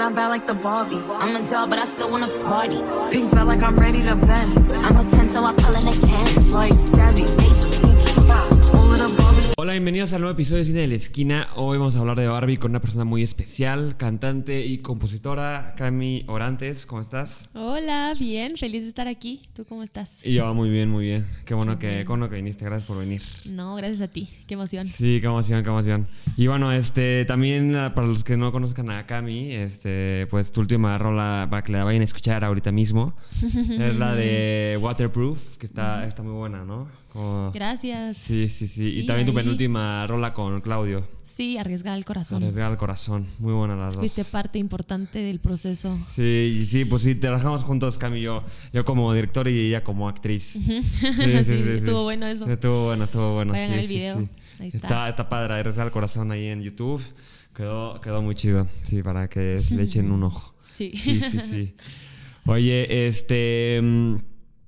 And I'm bad like the Barbie. I'm a doll, but I still wanna party. Pink felt like I'm ready to bend. I'm a 10, so I pull in a 10. Like Gabby, Stacy, Hola, bienvenidos al nuevo episodio de Cine de la Esquina. Hoy vamos a hablar de Barbie con una persona muy especial, cantante y compositora, Cami Orantes. ¿Cómo estás? Hola, bien, feliz de estar aquí. ¿Tú cómo estás? Y yo, muy bien, muy bien. Qué bueno, que, bueno que viniste, gracias por venir. No, gracias a ti, qué emoción. Sí, qué emoción, qué emoción. Y bueno, este, también ah, para los que no conozcan a Cami, este, pues tu última rola para que la vayan a escuchar ahorita mismo es la de Waterproof, que está, está muy buena, ¿no? Como- Gracias. Sí, sí, sí. y Sí, también tu penúltima rola con Claudio. Sí, arriesgar el corazón. Arriesgar al corazón. Muy buena las dos. Fuiste parte importante del proceso. Sí, sí, pues sí, trabajamos juntos, Cami y yo. Yo como director y ella como actriz. Sí, Sí, estuvo bueno eso. Estuvo bueno, estuvo bueno. Vayan sí, el sí, video. sí. Ahí está. está. Está padre, Arriesgar al corazón ahí en YouTube. Quedó, quedó muy chido. Sí, para que le echen un ojo. Sí. Sí, sí, sí. Oye, este.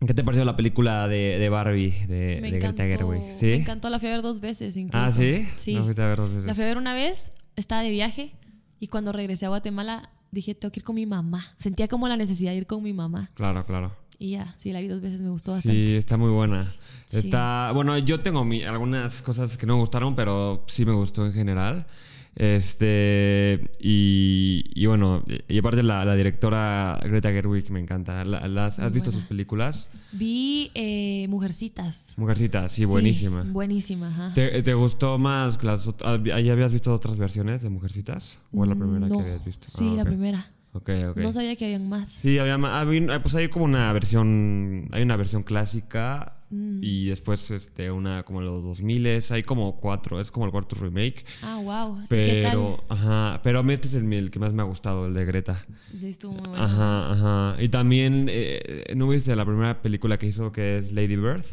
¿Qué te pareció la película de, de Barbie de, Me de Greta encantó. Gerwig? ¿Sí? Me encantó, la fui a ver dos veces incluso. Ah, ¿sí? Sí. La fuiste a ver dos veces. La fui a ver una vez, estaba de viaje y cuando regresé a Guatemala dije, tengo que ir con mi mamá. Sentía como la necesidad de ir con mi mamá. Claro, claro. Y ya, sí, la vi dos veces, me gustó Sí, bastante. está muy buena. Sí. Está, bueno, yo tengo mi- algunas cosas que no me gustaron, pero sí me gustó en general. Este, y, y bueno, y aparte la, la directora Greta Gerwig me encanta. La- las- ¿Has visto sus películas? Vi eh, Mujercitas. Mujercita, sí, buenísima. buenísima, ajá. ¿Te, te gustó más que las ¿Ya habías visto otras versiones de Mujercitas? ¿O es la primera No. que habías visto? Sí, Ah, la primera. Ok, ok. No sabía que habían más. Sí, había había- pues hay como una versión, hay una versión clásica Mm. y después este una como los 2000 hay como cuatro, es como el cuarto remake, Ah, wow. ¿Y ¿Qué tal? pero ajá, pero a mí este es el, el que más me ha gustado, el de Greta. Estuvo muy bueno. Ajá, ajá. Y también eh, ¿no viste la primera película que hizo que es Lady Bird?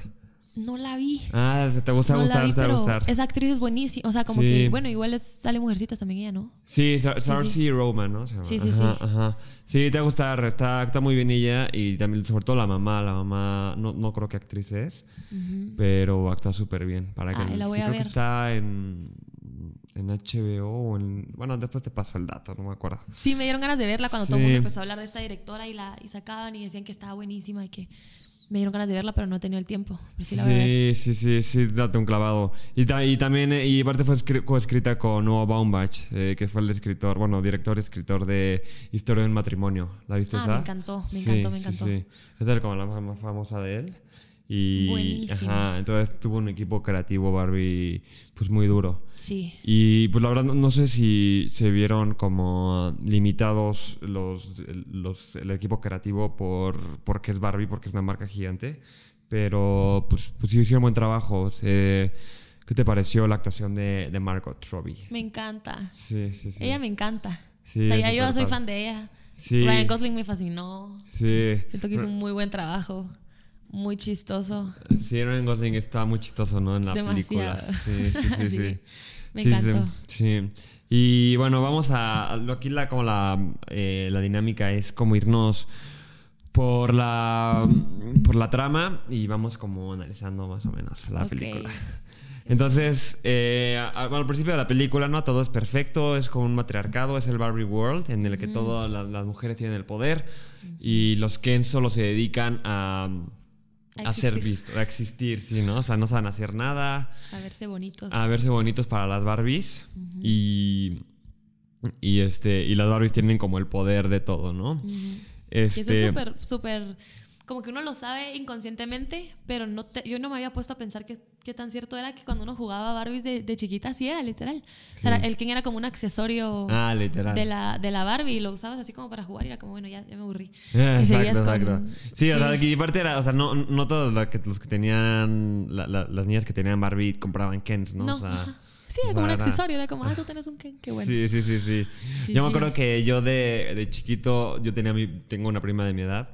No la vi. Ah, se te gusta no la gustar, vi, te va a pero gustar. esa actriz es buenísima. O sea, como Sí. que, bueno, igual es- sale Mujercitas también ella, ¿no? Sí, Sar- Sí, sí. Roman, ¿no? Sí, sí, ajá, sí. Ajá. Sí, te va a gustar, está, está muy bien ella y también, sobre todo la mamá, la mamá, no, no creo que actriz es, pero actúa súper bien. Para que, la voy sí, a creo que está en, en HBO o en, bueno, después te paso el dato, no me acuerdo. Sí, me dieron ganas de verla cuando todo el mundo Sí. empezó a hablar de esta directora y la y sacaban y decían que estaba buenísima y que me dieron ganas de verla, pero no he tenido el tiempo. Sí la. Sí, sí, sí, sí, date un clavado. Y, ta- y también, eh, y aparte fue escri- coescrita con Noah Baumbach, eh, que fue el escritor, bueno, director escritor de Historia de un matrimonio. ¿La viste Ah, esa? me encantó, me Sí, encantó, me sí, encantó. Sí, Esa es como la más famosa de él. Y. Ajá, entonces tuvo un equipo creativo Barbie, pues muy duro. Sí. Y pues la verdad no, no sé si se vieron como limitados los, los el equipo creativo por porque es Barbie, porque es una marca gigante, pero pues, pues sí hicieron buen trabajo. Eh, ¿Qué te pareció la actuación de, de Margot Robbie? Me encanta. Sí, sí, sí. Ella me encanta. Sí, o sea, ya yo soy fan de ella. Sí. Ryan Gosling me fascinó. Sí. Siento que hizo un muy buen trabajo. Muy chistoso. Sí, Ryan Gosling está muy chistoso, ¿no? En la Demasiado. película. Sí, sí, sí, sí. Sí, me Sí, encantó. Sí, sí. Y bueno, vamos a. Aquí la, como la, eh, la dinámica es como irnos por la, por la trama y vamos como analizando más o menos la película. Entonces, eh, al principio de la película, ¿no? Todo es perfecto, es como un matriarcado, es el Barbie World, en el que todas las, las mujeres tienen el poder y los Ken solo se dedican a, A a ser vistos, a existir, sí, ¿no? O sea, no saben hacer nada, A verse bonitos. a verse bonitos para las Barbies y, y, este, y las Barbies tienen como el poder de todo, ¿no? Y Este, eso es súper, súper. Como que uno lo sabe inconscientemente, pero no te- yo no me había puesto a pensar qué qué tan cierto era que cuando uno jugaba Barbies de, de chiquita, así era, literal. O sea, Sí. el Ken era como un accesorio Ah, literal. de, la, de la Barbie y lo usabas así como para jugar y era como, bueno, ya, ya me aburrí. Y Exacto, seguías con- exacto. Sí, o sea, y aparte era, o sea, no, no todos los que, los que tenían, la- la- las niñas que tenían Barbie compraban Kens, ¿no? No, O sea. Sí, era como un accesorio, era como, ah, tú tienes un Ken, qué bueno. Sí, sí, sí, sí. Sí, yo me sí. acuerdo que yo de, de chiquito, yo tenía mi, tengo una prima de mi edad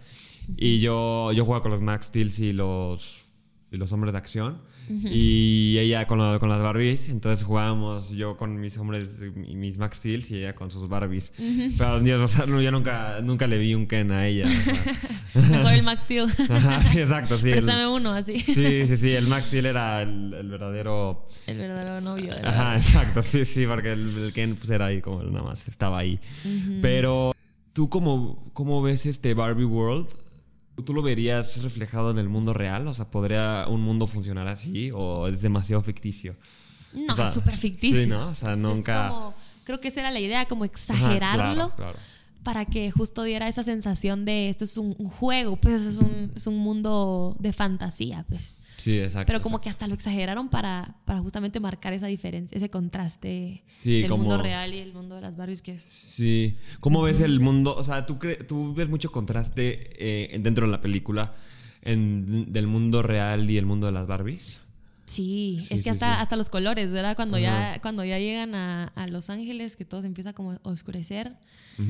y yo, yo jugaba con los Max Steel y los, y los hombres de acción. Y ella con, lo- con las Barbies, entonces jugábamos yo con mis hombres y mis Max Steel y ella con sus Barbies. Pero yo, o sea, no, yo nunca, nunca le vi un Ken a ella. o sea. Mejor el Max Steel. Ajá, sí, exacto, sí. el- Préstame uno, así. sí, sí, sí, el Max Steel era el, el verdadero... El verdadero novio de la Ajá, exacto, sí, sí, porque el, el Ken pues era ahí como nada más estaba ahí. Pero ¿Tú cómo, cómo ves este Barbie World? ¿Tú lo verías reflejado en el mundo real? O sea, ¿podría un mundo funcionar así o es demasiado ficticio? No, O sea, súper ficticio. sí, ¿no? O sea, Es nunca- como- creo que esa era la idea, como Ajá, exagerarlo. claro, claro. para que justo diera esa sensación de esto es un, un juego, pues es un, es un mundo de fantasía, pues. Sí, exacto. Pero como exacto. que hasta lo exageraron para, para justamente marcar esa diferencia, ese contraste Sí, del como- mundo real y el mundo de las Barbies que es... Sí. ¿Cómo ves el mundo? O sea, ¿tú, cre- tú ves mucho contraste eh, dentro de la película en- del mundo real y el mundo de las Barbies? Sí, Sí, es que sí, hasta, sí. hasta los colores, ¿verdad? Cuando, Ajá. ya, cuando ya llegan a, a Los Ángeles, que todo se empieza como a oscurecer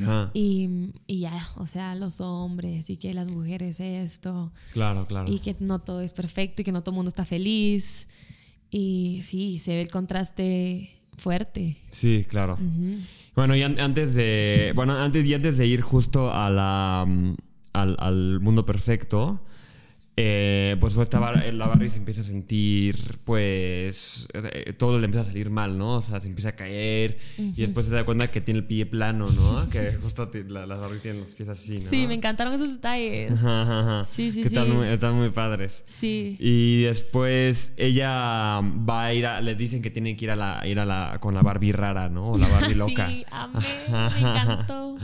Ajá. y, y ya, o sea, los hombres y que las mujeres esto. Claro, claro. y que no todo es perfecto y que no todo el mundo está feliz. Y sí, se ve el contraste fuerte. Sí, claro. Bueno, y an- antes de. Bueno, antes y antes de ir justo a la, mm, al, al mundo perfecto. Eh, pues esta Bar- la Barbie se empieza a sentir, pues, eh, todo le empieza a salir mal, ¿no? O sea, se empieza a caer y después se da cuenta que tiene el pie plano, ¿no? Que justo la- las Barbie tienen los pies así, ¿no? Sí, me encantaron esos detalles. Ajá, ajá, ajá. Sí, sí, que Están sí. muy, están muy padres. Sí. Y después ella va a ir a, le dicen que tiene que ir a la, ir a la, con la Barbie rara, ¿no? O la Barbie loca. Sí, amé, me encantó.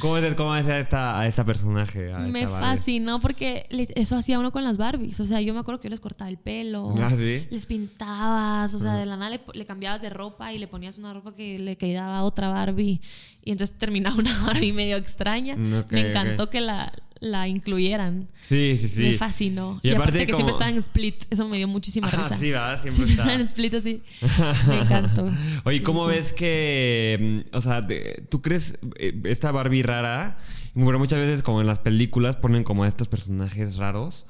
¿Cómo es, cómo es a esta, a esta personaje? a Me esta fascinó porque eso hacía uno con las Barbies. O sea, yo me acuerdo que yo les cortaba el pelo. Ah, ¿sí? Les pintabas. O sea, de la nada le, le cambiabas de ropa y le ponías una ropa que le quedaba a otra Barbie. Y entonces terminaba una Barbie medio extraña. Mm, ok, me encantó ok. que la, la incluyeran. Sí, sí, sí. Me fascinó. Y Y, aparte aparte que como- siempre estaba en split. Eso me dio muchísima Ajá, risa. sí, ¿verdad? Siempre Siempre estaba en split así. Me encantó. Oye, ¿cómo ves que, mm, o sea, tú crees eh, esta Barbie rara? Bueno, muchas veces como en las películas ponen como a estos personajes raros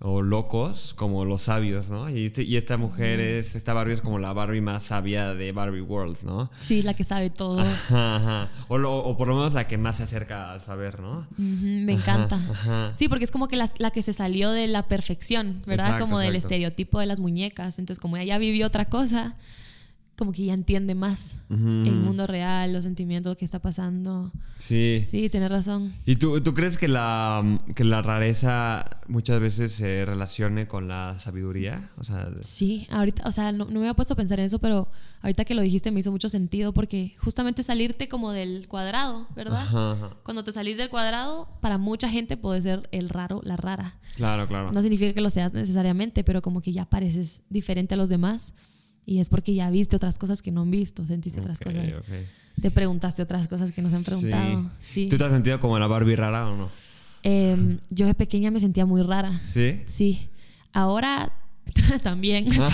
o locos, como los sabios, ¿no? Y, este- y esta mujer es, esta Barbie es como la Barbie más sabia de Barbie World, ¿no? Sí, la que sabe todo. Ajá, ajá. O, lo- o por lo menos la que más se acerca al saber, ¿no? Me encanta. ajá. Sí, porque es como que la, la que se salió de la perfección, ¿verdad? Exacto, como del estereotipo de las muñecas. Entonces, como ella vivió otra cosa, como que ya entiende más el mundo real, los sentimientos que está pasando. Sí. Sí, tienes razón. ¿Y tú, tú crees que la, que la rareza muchas veces se relacione con la sabiduría? O sea, Sí, ahorita, o sea, no, no me había puesto a pensar en eso, pero ahorita que lo dijiste me hizo mucho sentido porque justamente salirte como del cuadrado, ¿verdad? Ajá, ajá. Cuando te salís del cuadrado, para mucha gente puede ser el raro, la rara. claro, claro. No significa que lo seas necesariamente, pero como que ya pareces diferente a los demás. Y es porque ya viste otras cosas que no han visto, sentiste otras Ok, cosas. ok. Te preguntaste otras cosas que nos han preguntado. Sí. ¿Tú te has sentido como la Barbie rara o no? Em, yo de pequeña me sentía muy rara. ¿Sí? Sí. Ahora también. no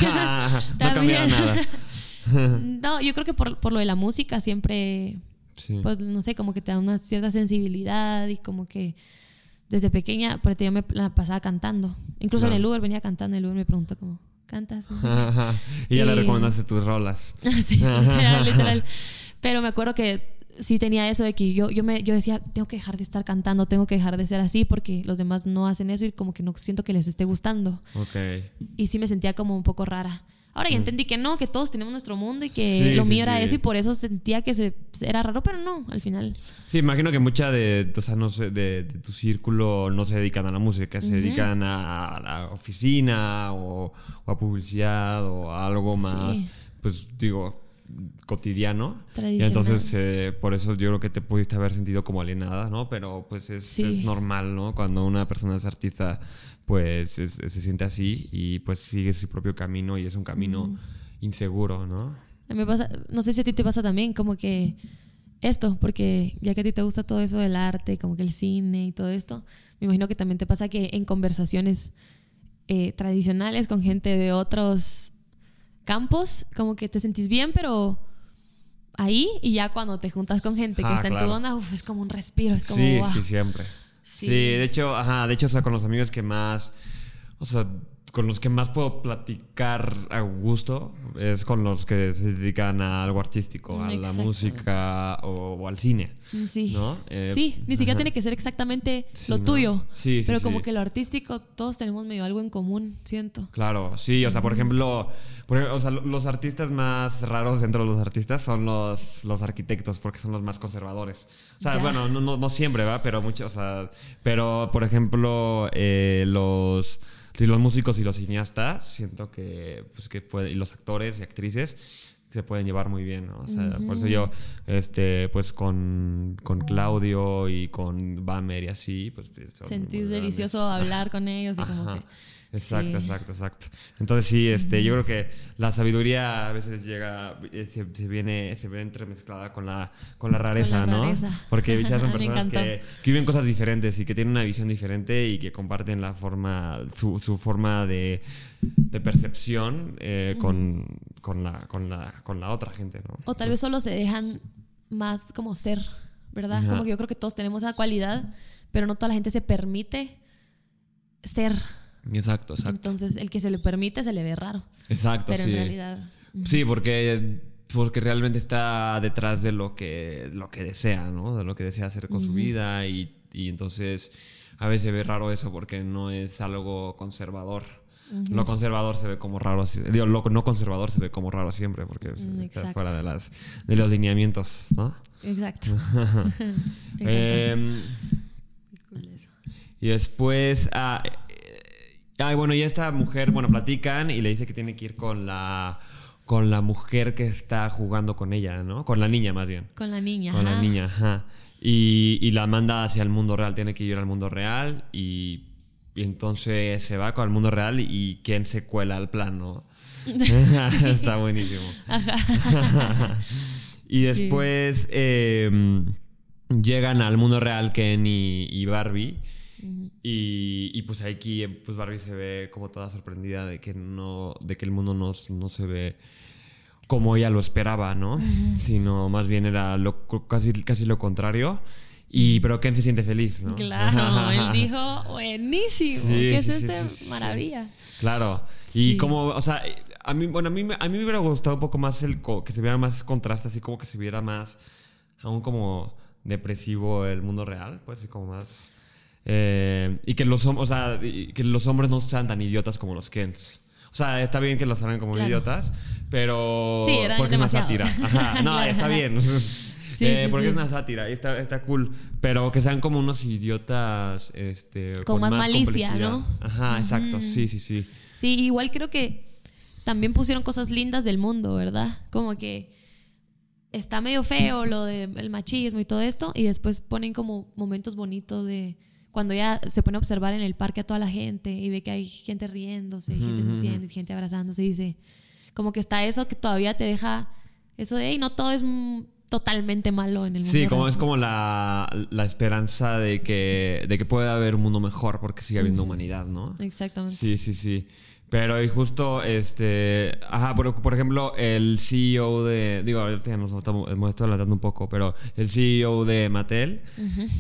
ha cambiado nada. No, yo creo que por, por lo de la música siempre, Sí. pues no sé, como que te da una cierta sensibilidad y como que desde pequeña, por yo me la pasaba cantando. Incluso en el Uber venía cantando, el Uber me preguntó como, ¿cantas? No. Ajá. y ya le recomendaste tus rolas. Sí, literal, literal. Pero me acuerdo que sí tenía eso de que yo, yo, me, yo decía, tengo que dejar de estar cantando, tengo que dejar de ser así porque los demás no hacen eso y como que no siento que les esté gustando. Ok. Y sí me sentía como un poco rara. Ahora ya entendí que no, que todos tenemos nuestro mundo y que Mm. Sí, lo sí, mío era sí. eso y por eso sentía que se, era raro, pero no, al final. Sí, imagino que mucha de, o sea, no sé, de, de tu círculo no se dedican a la música, se dedican a, a la oficina o, o a publicidad o a algo más, pues digo, cotidiano. Y entonces, eh, por eso yo creo que te pudiste haber sentido como alienada, ¿no? Pero pues es, Sí. es normal, ¿no? Cuando una persona es artista, pues es- se siente así y pues sigue su propio camino y es un camino inseguro, ¿no? Me pasa, no sé si a ti te pasa también, como que esto, porque ya que a ti te gusta todo eso del arte, como que el cine y todo esto, me imagino que también te pasa que en conversaciones eh, tradicionales con gente de otros campos, como que te sentís bien, pero ahí y ya cuando te juntas con gente que Ah, está en tu onda, uf, es como un respiro, es como... Sí, sí, siempre. Sí. Sí. de hecho, ajá, de hecho, o sea, con los amigos que más, o sea, con los que más puedo platicar a gusto es con los que se dedican a algo artístico, a la música o, o al cine. Sí. ¿No? Eh, sí, ni siquiera ajá. tiene que ser exactamente Sí, lo ¿no? tuyo. Sí, sí, Pero sí. como que lo artístico, todos tenemos medio algo en común, siento. Claro, sí, o sea, por ejemplo, por ejemplo, o sea, lo- los artistas más raros dentro de los artistas son los, los arquitectos, porque son los más conservadores. O sea, Ya. bueno, no, no, no siempre, ¿va? Pero mucho, o sea, pero por ejemplo, eh, los, sí, los músicos y los cineastas, siento que, pues, que puede- y los actores y actrices se pueden llevar muy bien, ¿no? O sea, por eso yo, este, pues con, con Claudio y con Bamer y así, pues... Sentís delicioso hablar con ellos y como que. Exacto, sí. exacto, exacto. Entonces sí, este, yo creo que la sabiduría a veces llega, eh, se, se viene, se ve entremezclada con la, con la rareza, ¿no? rareza. Porque ya son personas que, que viven cosas diferentes y que tienen una visión diferente y que comparten la forma, su, su forma de, de percepción eh, con, con, la, con, la, con la otra gente, ¿no? O tal vez solo se dejan más como ser, ¿verdad? Ajá. Como que yo creo que todos tenemos esa cualidad, pero no toda la gente se permite ser. Exacto, exacto. Entonces, el que se le permite se le ve raro. Exacto, Pero sí. en realidad. Sí, porque, porque realmente está detrás de lo que, lo que desea, ¿no? De lo que desea hacer con su vida y, y entonces a veces se ve raro eso porque no es algo conservador. Lo conservador se ve como raro, digo, lo no conservador se ve como raro siempre porque Mm, está fuera de, las, de los lineamientos, ¿no? Exacto. Em, Cool eso. y después, ah, ay, bueno, y esta mujer, bueno, platican y le dice que tiene que ir con la, con la mujer que está jugando con ella, ¿no? Con la niña más bien. Con la niña. Con la ajá. niña, ajá. Y, y la manda hacia el mundo real, tiene que ir al mundo real y, y entonces se va con el mundo real y quién se cuela al plan, ¿no? Está buenísimo. y después eh, llegan al mundo real Ken y, y Barbie. Y, y pues aquí pues Barbie se ve como toda sorprendida de que no de que el mundo no, no se ve como ella lo esperaba, ¿no? Sino más bien era lo, casi, casi lo contrario. Y, pero Ken se siente feliz, ¿no? Claro, él dijo, buenísimo. Sí, ¿Qué es sí, sí, sí. Maravilla. Claro. Y como, o sea, a mí, bueno, a mí, me- a mí me hubiera gustado un poco más el que se viera más contraste, así como que se viera más, aún como depresivo el mundo real, pues así como más... eh, y que los, hom- o sea, y que los hombres no sean tan idiotas como los Kens. O sea, está bien que los hagan como Claro. idiotas, pero... Sí, eran porque es una sátira. Ajá, no, Claro. está bien. Sí, Eh, sí, porque sí. es una sátira y está, está cool. Pero que sean como unos idiotas este, Con más malicia. ¿no? Ajá, exacto. Sí, sí, sí. Sí, igual creo que también pusieron cosas lindas del mundo, ¿verdad? Como que está medio feo lo del machismo y todo esto, y después ponen como momentos bonitos de cuando ya se pone a observar en el parque a toda la gente y ve que hay gente riéndose, y gente sintiendo, y gente abrazándose, y dice, como que está eso que todavía te deja eso de, hey, no todo es mm, totalmente malo en el mundo. Sí, como real". es como la, la esperanza de que, de que pueda haber un mundo mejor porque sigue habiendo humanidad, ¿no? Exactamente. Sí, sí, sí. Pero y justo, este, ajá, por, por ejemplo, el CEO de, digo, nos estamos, me estoy adelantando un poco, pero el CEO de Mattel,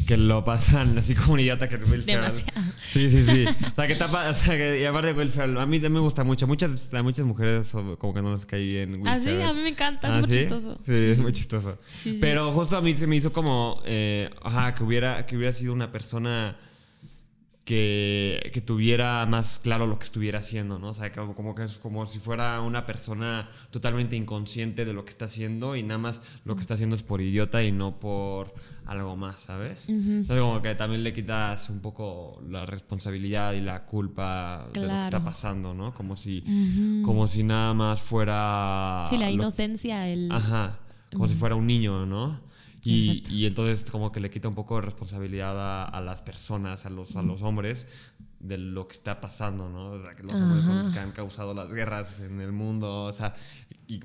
que lo pasan así como un idiota que Will. Demasiado. Sí, sí, sí. O sea, que tapa, o sea, que, y aparte Will Ferrell, a mí también me gusta mucho. Muchas, a muchas mujeres como que no les cae bien Will Ah, sí, a mí me encanta, es ¿Ah, muy sí? chistoso. Sí, es muy chistoso. Sí. Pero justo a mí se me hizo como, eh, ajá, que hubiera, que hubiera sido una persona que, que tuviera más claro lo que estuviera haciendo, ¿no? O sea, como, como que es como si fuera una persona totalmente inconsciente de lo que está haciendo y nada más lo que está haciendo es por idiota y no por algo más, ¿sabes? Entonces como que también le quitas un poco la responsabilidad y la culpa de lo que está pasando, ¿no? Como si, como si nada más fuera... Sí, la lo- inocencia, el... Ajá, como si fuera un niño, ¿no? Y, y entonces como que le quita un poco de responsabilidad a, a las personas, a los, a los hombres, de lo que está pasando, ¿no? O sea, que los hombres son los que han causado las guerras en el mundo, o sea, y-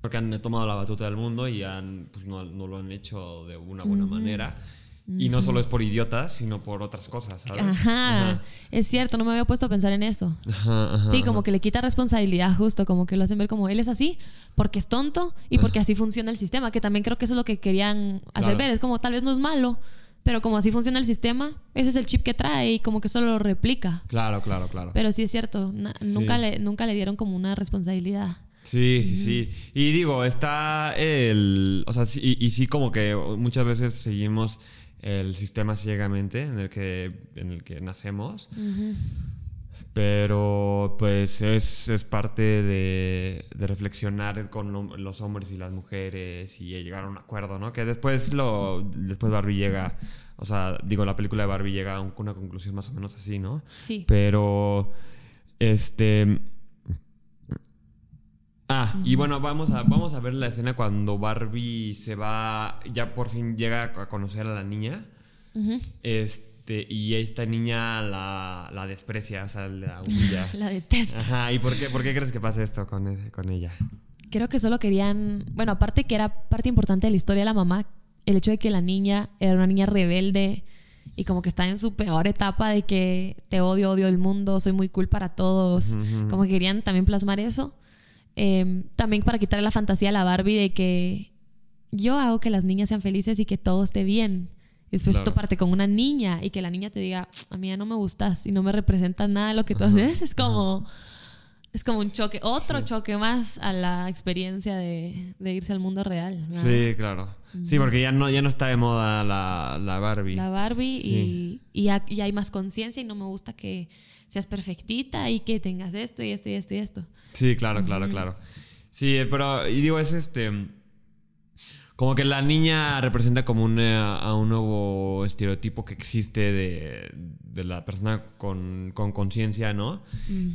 porque han tomado la batuta del mundo y han, pues no, no lo han hecho de una buena manera. Y no solo es por idiotas, sino por otras cosas, ¿sabes? Ajá, es cierto, no me había puesto a pensar en eso. Ajá, ajá, Sí, como que le quita responsabilidad justo, como que lo hacen ver como él es así porque es tonto y porque así funciona el sistema, que también creo que eso es lo que querían hacer Claro. ver. Es como tal vez no es malo, pero como así funciona el sistema, ese es el chip que trae y como que solo lo replica. Claro, claro, claro. Pero sí es cierto, Sí. nunca, le, nunca le dieron como una responsabilidad. Sí, sí, sí. Y digo, está el. O sea, sí, y, y sí, como que muchas veces seguimos el sistema ciegamente en el que, en el que nacemos. Pero pues es, es parte de, de reflexionar con lo- los hombres y las mujeres y llegar a un acuerdo, ¿no? Que después lo después Barbie llega, o sea, digo, la película de Barbie llega a un- una conclusión más o menos así, ¿no? Sí. Pero, este... Ah, y bueno, vamos a, vamos a ver la escena cuando Barbie se va, ya por fin llega a conocer a la niña. Este, y esta niña la, la desprecia, o sea, la humilla. La detesto. Ajá, ¿y por qué, por qué crees que pasa esto con, e- con ella? Creo que solo querían, bueno, aparte que era parte importante de la historia de la mamá, el hecho de que la niña era una niña rebelde y como que está en su peor etapa de que te odio, odio el mundo, soy muy cool para todos, como que querían también plasmar eso. Eh, también para quitarle la fantasía a la Barbie de que yo hago que las niñas sean felices y que todo esté bien. Y después Claro. toparte con una niña y que la niña te diga, a mí ya no me gustas y no me representa nada lo que tú haces, es como... Es como un choque, otro choque más a la experiencia de, de irse al mundo real. ¿verdad? Sí, claro. Sí, porque ya no, ya no está de moda la, la Barbie. La Barbie Sí. y, y, ha- y hay más conciencia y no me gusta que seas perfectita y que tengas esto y esto y esto y esto. Sí, claro, claro, claro. Sí, pero, y digo, es este. Como que la niña representa como un, eh, a un nuevo estereotipo que existe de, de la persona con con conciencia, ¿no?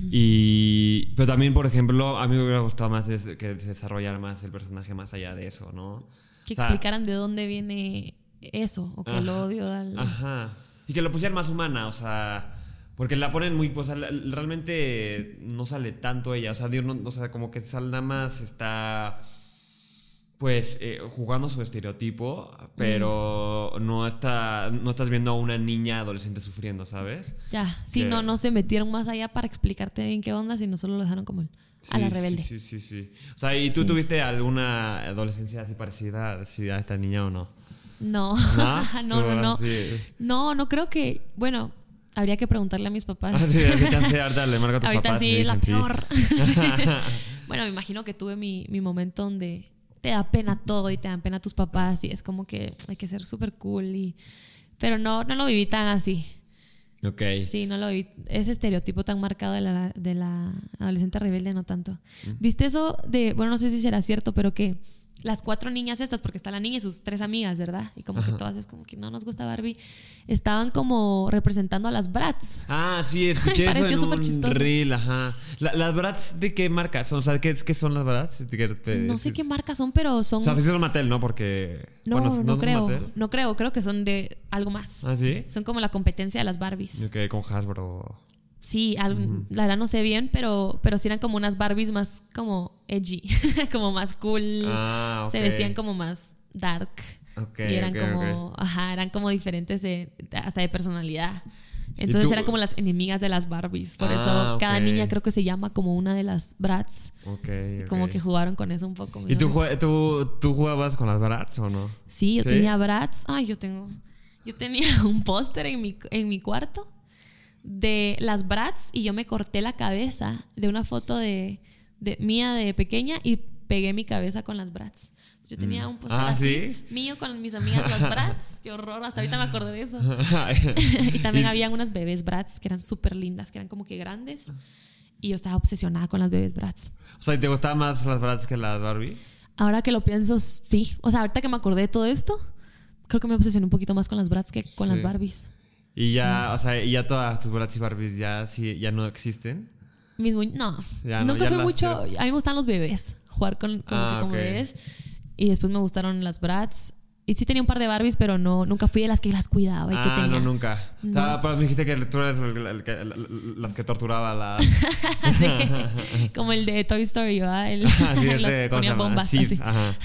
Y. Pero también, por ejemplo, a mí me hubiera gustado más des- que se desarrollara más el personaje más allá de eso, ¿no? Que O sea, explicaran de dónde viene eso o que el Ajá. odio al... Ajá. Y que lo pusieran más humana, o sea. Porque la ponen muy. Pues, la- realmente no sale tanto ella. O sea, digo, no- o sea como que sal nada más está. Pues eh, jugando su estereotipo, pero no está. No estás viendo a una niña adolescente sufriendo, ¿sabes? Ya, sí, que- no, no se metieron más allá para explicarte bien qué onda, sino solo lo dejaron como el- a la rebelde. Sí, sí, sí, sí. O sea, ¿y tú Sí. tuviste alguna adolescencia así parecida así a esta niña o no? No, ¿No? no, no, no. Sí. No, no creo que, bueno, habría que preguntarle a mis papás. Ah, sí, chance, ahorita le marco a tus Ahorita papás sí, la dicen sí. peor. Sí. Bueno, me imagino que tuve mi, mi momento donde te da pena todo y te dan pena tus papás y es como que hay que ser súper cool y... Pero no, no lo viví tan así. Ok. Sí, no lo viví. Ese estereotipo tan marcado de la, de la adolescente rebelde, no tanto. Mm. ¿Viste eso de, bueno, no sé si será cierto, pero que las cuatro niñas estas, porque está la niña y sus tres amigas, ¿verdad? Y como que todas es como que no nos gusta Barbie, estaban como representando a las Bratz. Ah, sí, escuché eso en un chistoso. reel, ajá. La- ¿Las Bratz de qué marca son? O sea, ¿qué, qué son las Bratz? ¿Qué te- No sé qué marcas son, pero son... O sea, sí son Mattel, ¿no? Porque... No, bueno, no, creo. Mattel? No creo, creo que son de algo más. ¿Ah, sí? Son como la competencia de las Barbies. Ok, con Hasbro. Sí, la verdad no sé bien, pero, pero sí eran como unas Barbies más como edgy, como más cool. Ah. Se vestían como más dark. Ok, y eran como, ajá, eran como diferentes de, hasta de personalidad. Entonces eran como las enemigas de las Barbies. Por Ah, eso cada ok. niña creo que se llama como una de las Bratz. Ok, ok. Como que jugaron con eso un poco. ¿Y tú, tú, tú jugabas con las Bratz o no? Sí, yo ¿Sí? tenía Bratz. Ay, yo tengo. Yo tenía un póster en mi, en mi cuarto de las Bratz y yo me corté la cabeza de una foto de, de mía de pequeña y pegué mi cabeza con las. Entonces, Yo tenía un póster Ah, así, ¿sí? mío con mis amigas las Bratz. Qué horror, hasta ahorita me acordé de eso. y también habían unas bebés Bratz que eran súper lindas, que eran como que grandes. Y yo estaba obsesionada con las bebés Bratz. o sea, ¿y ¿te gustaban más las Bratz que las Barbie? Ahora que lo pienso, sí. O sea, ahorita que me acordé de todo esto, creo que me obsesioné un poquito más con las Bratz que con Sí. las Barbies. Y ya, o sea, y ya todas tus Bratz y Barbies ya, sí, ya no existen. Mis muñ- no, Ya no, nunca las mucho. A mí me gustan los bebés, jugar con, Ah, que como ok. bebés. Y después me gustaron las Bratz. Y sí tenía un par de Barbies, pero no, nunca fui de las que las cuidaba y que ah, tenía. no, nunca. O sea, pero me dijiste que tú eres el- el que- las que torturaba a las... Sí, como el de Toy Story, ¿verdad? El, Así los este, ¿cómo se ponía bombas Sid, así. Ajá.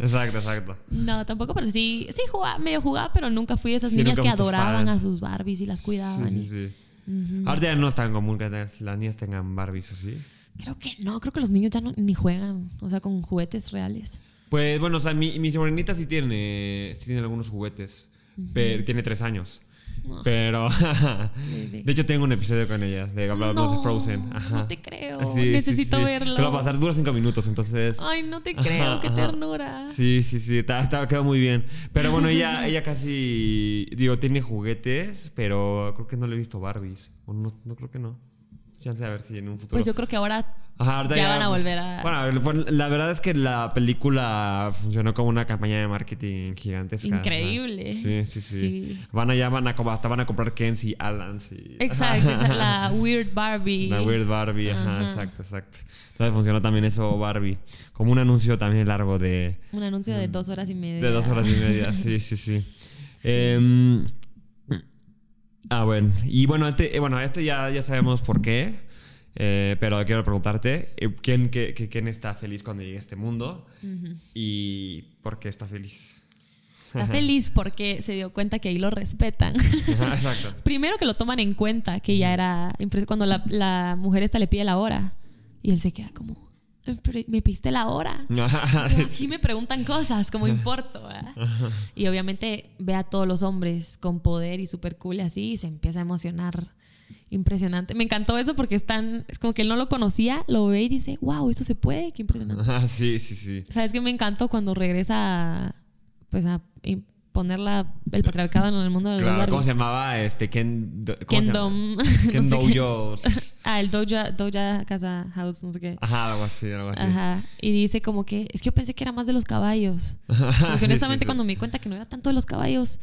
Exacto, exacto. No, tampoco, pero sí, sí jugaba, medio jugaba, pero nunca fui de esas Sí, niñas que adoraban a sus Barbies y las cuidaban. Sí, sí, sí. Ahora ya no es tan común que las niñas tengan Barbies, ¿o sí? Creo que no, creo que los niños ya no, ni juegan, o sea, con juguetes reales. Pues bueno, o sea, mi, mi sobrinita sí tiene, sí tiene algunos juguetes. pero tiene tres años. No. Pero, de hecho, tengo un episodio con ella de hablando de Frozen. Ajá. no te creo. Sí, Necesito sí. verlo. Te lo va a pasar, dura cinco minutos, entonces. Ay, no te creo. Ajá, Qué ajá. ternura. Sí, sí, sí, está, está- quedó muy bien. Pero bueno, ella, ella casi, digo, tiene juguetes, pero creo que no le he visto Barbies. O no, no creo que no. Chance a ver si en un futuro. Pues yo creo que ahora Ajá, ya van a volver a- Bueno, la verdad es que la película funcionó como una campaña de marketing gigantesca. o sea, Increíble. sí, sí, sí, Sí. Van allá, van a, hasta van a comprar Kens y Allans. Y, Exacto, esa- la Weird Barbie. La Weird Barbie, ajá, Ajá. exacto, exacto. Entonces funcionó también eso Barbie. Como un anuncio también largo de, Un anuncio de dos horas y media. de dos horas y media. Sí, sí, sí. Em, ah, bueno. Y bueno, este, eh, bueno esto ya, ya sabemos por qué. eh, pero quiero preguntarte, eh, ¿quién, qué- qué- ¿quién está feliz cuando llegue a este mundo? ¿Y por qué está feliz? Está feliz porque se dio cuenta que ahí lo respetan. Exacto. Primero que lo toman en cuenta, que ya era impres- cuando la, la mujer esta le pide la hora y él se queda como, "Pero me pediste la hora. Pero sí, Aquí me preguntan cosas, como importo. ¿verdad? Y obviamente ve a todos los hombres con poder y súper cool así y se empieza a emocionar. Impresionante. Me encantó eso porque es tan, es como que él no lo conocía, lo ve y dice, wow, esto se puede, qué impresionante. Sí, sí, sí. ¿Sabes qué me encantó cuando regresa a, pues a poner la, el patriarcado en el mundo de los ¿cómo se llamaba? Este, Ken... do-. Kendom. Ken no. Dojos. Ah, el Doja, Doja Casa House, no sé qué. Ajá, algo así, algo así. Ajá. Y dice como que, es que yo pensé que era más de los caballos. Porque sí, honestamente sí, sí. cuando me di cuenta que no era tanto de los caballos,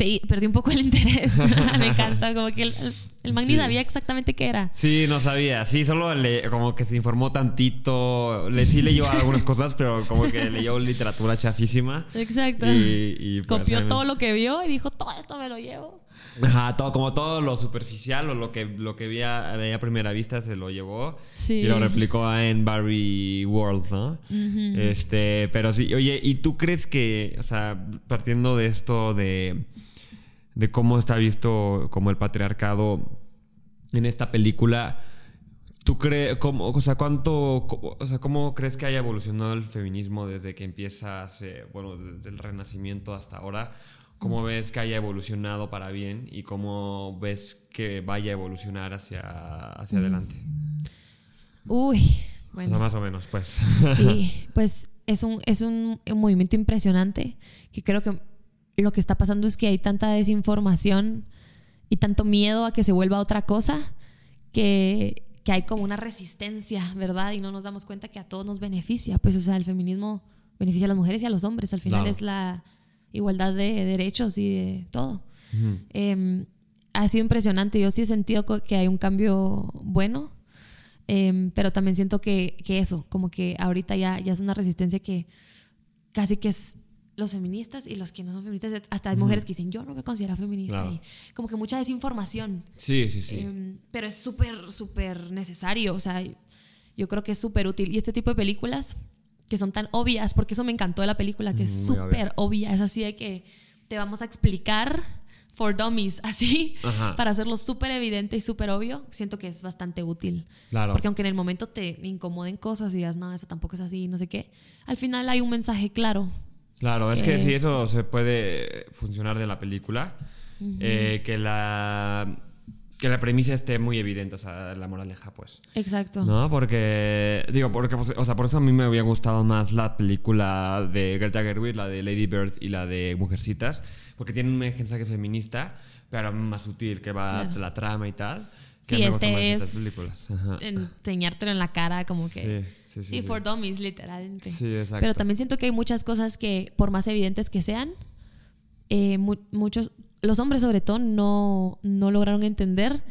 pe- perdí un poco el interés. me encanta, como que el, el, el man ni Sí. sabía exactamente qué era. Sí, no sabía. Sí, solo le, como que se informó tantito. Le, sí leyó algunas cosas, pero como que leyó literatura chafísima. Exacto. Y, y, pues, Copió todo lo que vio y dijo, todo esto me lo llevo. Ajá, todo, como todo lo superficial o lo que, lo que veía, veía a primera vista se lo llevó. Sí. Y lo replicó en Barbie World, ¿no? Este, pero sí, oye, ¿y tú crees que, o sea, partiendo de esto de, de cómo está visto como el patriarcado en esta película, ¿tú crees, o sea, cuánto, cómo- o sea, cómo crees que haya evolucionado el feminismo desde que empieza, bueno, desde el Renacimiento hasta ahora? ¿Cómo ves que haya evolucionado para bien y cómo ves que vaya a evolucionar hacia, hacia adelante? Uy, O bueno. sea, más o menos, pues. Sí, pues es un, es un, un movimiento impresionante que creo que lo que está pasando es que hay tanta desinformación y tanto miedo a que se vuelva otra cosa que, que hay como una resistencia, ¿verdad? Y no nos damos cuenta que a todos nos beneficia. Pues, o sea, el feminismo beneficia a las mujeres y a los hombres. Al final Claro. es la igualdad de derechos y de todo. Eh, ha sido impresionante. Yo sí he sentido que hay un cambio bueno. Eh, pero también siento que, que eso, como que ahorita ya, ya es una resistencia que casi que es los feministas y los que no son feministas, hasta hay mujeres que dicen, yo no me considero feminista. Claro. Y como que mucha desinformación. Sí, sí, sí. Eh, pero es súper, súper necesario. O sea, yo creo que es súper útil. Y este tipo de películas que son tan obvias, porque eso me encantó de la película, que es obvia. súper obvia. Es así de que te vamos a explicar for dummies, así, Ajá. para hacerlo súper evidente y súper obvio. Siento que es bastante útil. Claro. Porque aunque en el momento te incomoden cosas y digas, no, eso tampoco es así, no sé qué, al final hay un mensaje claro. Claro, es que que- sí, eso se puede funcionar de la película. eh, que la que la premisa esté muy evidente, o sea, la moraleja, pues. Exacto. ¿No? Porque, digo, porque, pues, o sea, por eso a mí me había gustado más la película de Greta Gerwig, la de Lady Bird y la de Mujercitas, porque tienen un mensaje feminista, pero más sutil, que va Claro. la trama y tal. Sí, que este estas es enseñártelo en la cara como que... Sí, sí, sí. Sí, sí. for dummies, literalmente. Sí, exacto. Pero también siento que hay muchas cosas que, por más evidentes que sean, eh, mu- muchos, los hombres sobre todo, no, no lograron entender.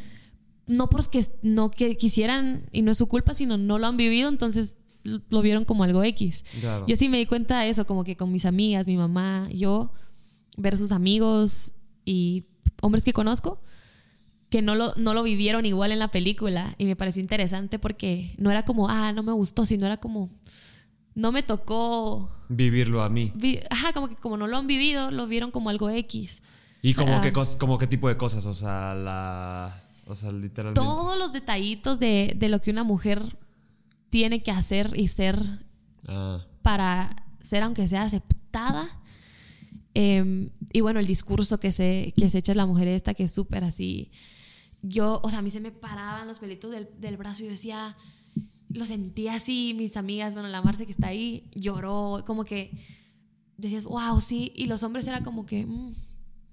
No porque no que quisieran, y no es su culpa, sino no lo han vivido, entonces lo vieron como algo X. Claro. Yo sí me di cuenta de eso, como que con mis amigas, mi mamá, yo, versus amigos y hombres que conozco, que no lo, no lo vivieron igual en la película. Y me pareció interesante porque no era como, ah, no me gustó, sino era como, no me tocó. Vivirlo a mí. vi- Ajá, como que como no lo han vivido, lo vieron como algo X. ¿Y como, qué, cos- como qué tipo de cosas? O sea, la... O sea, literalmente... Todos los detallitos de, de lo que una mujer tiene que hacer y ser Ah, para ser, aunque sea aceptada, Em, y bueno, el discurso que se, que se echa la mujer esta, que es súper así. Yo, o sea, a mí se me paraban los pelitos del, del brazo y yo decía, lo sentía así, mis amigas, bueno, la Marce que está ahí, lloró, como que decías, wow, sí, y los hombres era como que... mm.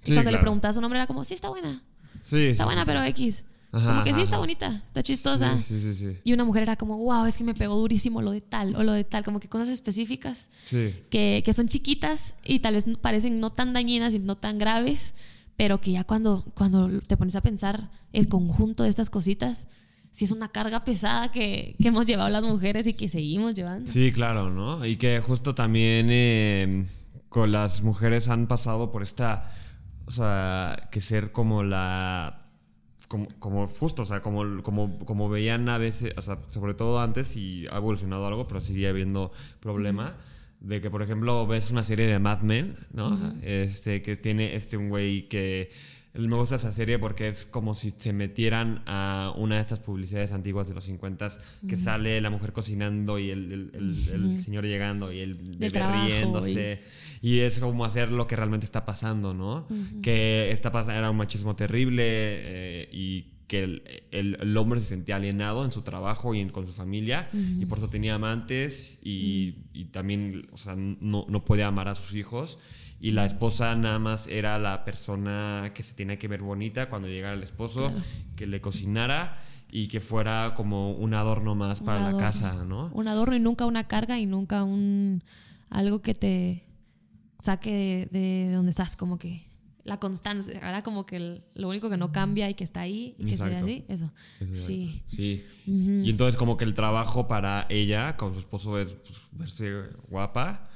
Sí, cuando le claro. preguntabas a su nombre era como, sí, está buena, Sí, está sí, buena, sí, pero. X. Ajá, como que sí, está ajá. bonita, está chistosa. Sí, sí, sí. Y una mujer era como, wow, es que me pegó durísimo lo de tal o lo de tal, como que cosas específicas Sí. que, que son chiquitas y tal vez parecen no tan dañinas y no tan graves, pero que ya cuando, cuando te pones a pensar el conjunto de estas cositas, sí es una carga pesada que, que hemos llevado las mujeres y que seguimos llevando. Sí, claro, ¿no? Y que justo también eh, con las mujeres han pasado por esta, o sea, que ser como la... Como, como justo, o sea, como, como, como veían a veces, o sea, sobre todo antes y ha evolucionado algo, pero sigue habiendo problema. De que, por ejemplo, ves una serie de Mad Men, ¿no? Este, que tiene este un güey que me gusta esa serie porque es como si se metieran a una de estas publicidades antiguas de los 50 que sale la mujer cocinando y el, el- el- el señor llegando y el bebé riéndose. Y es como hacer lo que realmente está pasando, ¿no? Que está pas- era un machismo terrible eh, y que el, el- el hombre se sentía alienado en su trabajo y en- con su familia y por eso tenía amantes y, y también, o sea, no, no podía amar a sus hijos. Y la esposa nada más era la persona que se tenía que ver bonita cuando llegara el esposo, que le cocinara y que fuera como un adorno más Un para la adorno. casa, ¿no? Un adorno y nunca una carga y nunca un algo que te saque de, de donde estás, como que la constancia, ahora como que el- lo único que no cambia y que está ahí y que se ve así, eso. Sí. Sí. Y entonces como que el trabajo para ella con su esposo es pues, verse guapa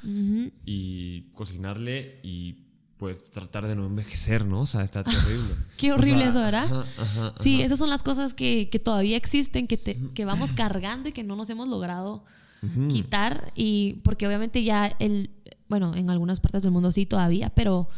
y cocinarle y pues tratar de no envejecer, ¿no? O sea, está terrible. Qué O horrible sea, eso, ¿verdad? ajá, ajá, Sí, esas son las cosas que, que todavía existen, que, te- que vamos cargando y que no nos hemos logrado quitar. Y porque obviamente ya el, bueno, en algunas partes del mundo sí todavía, pero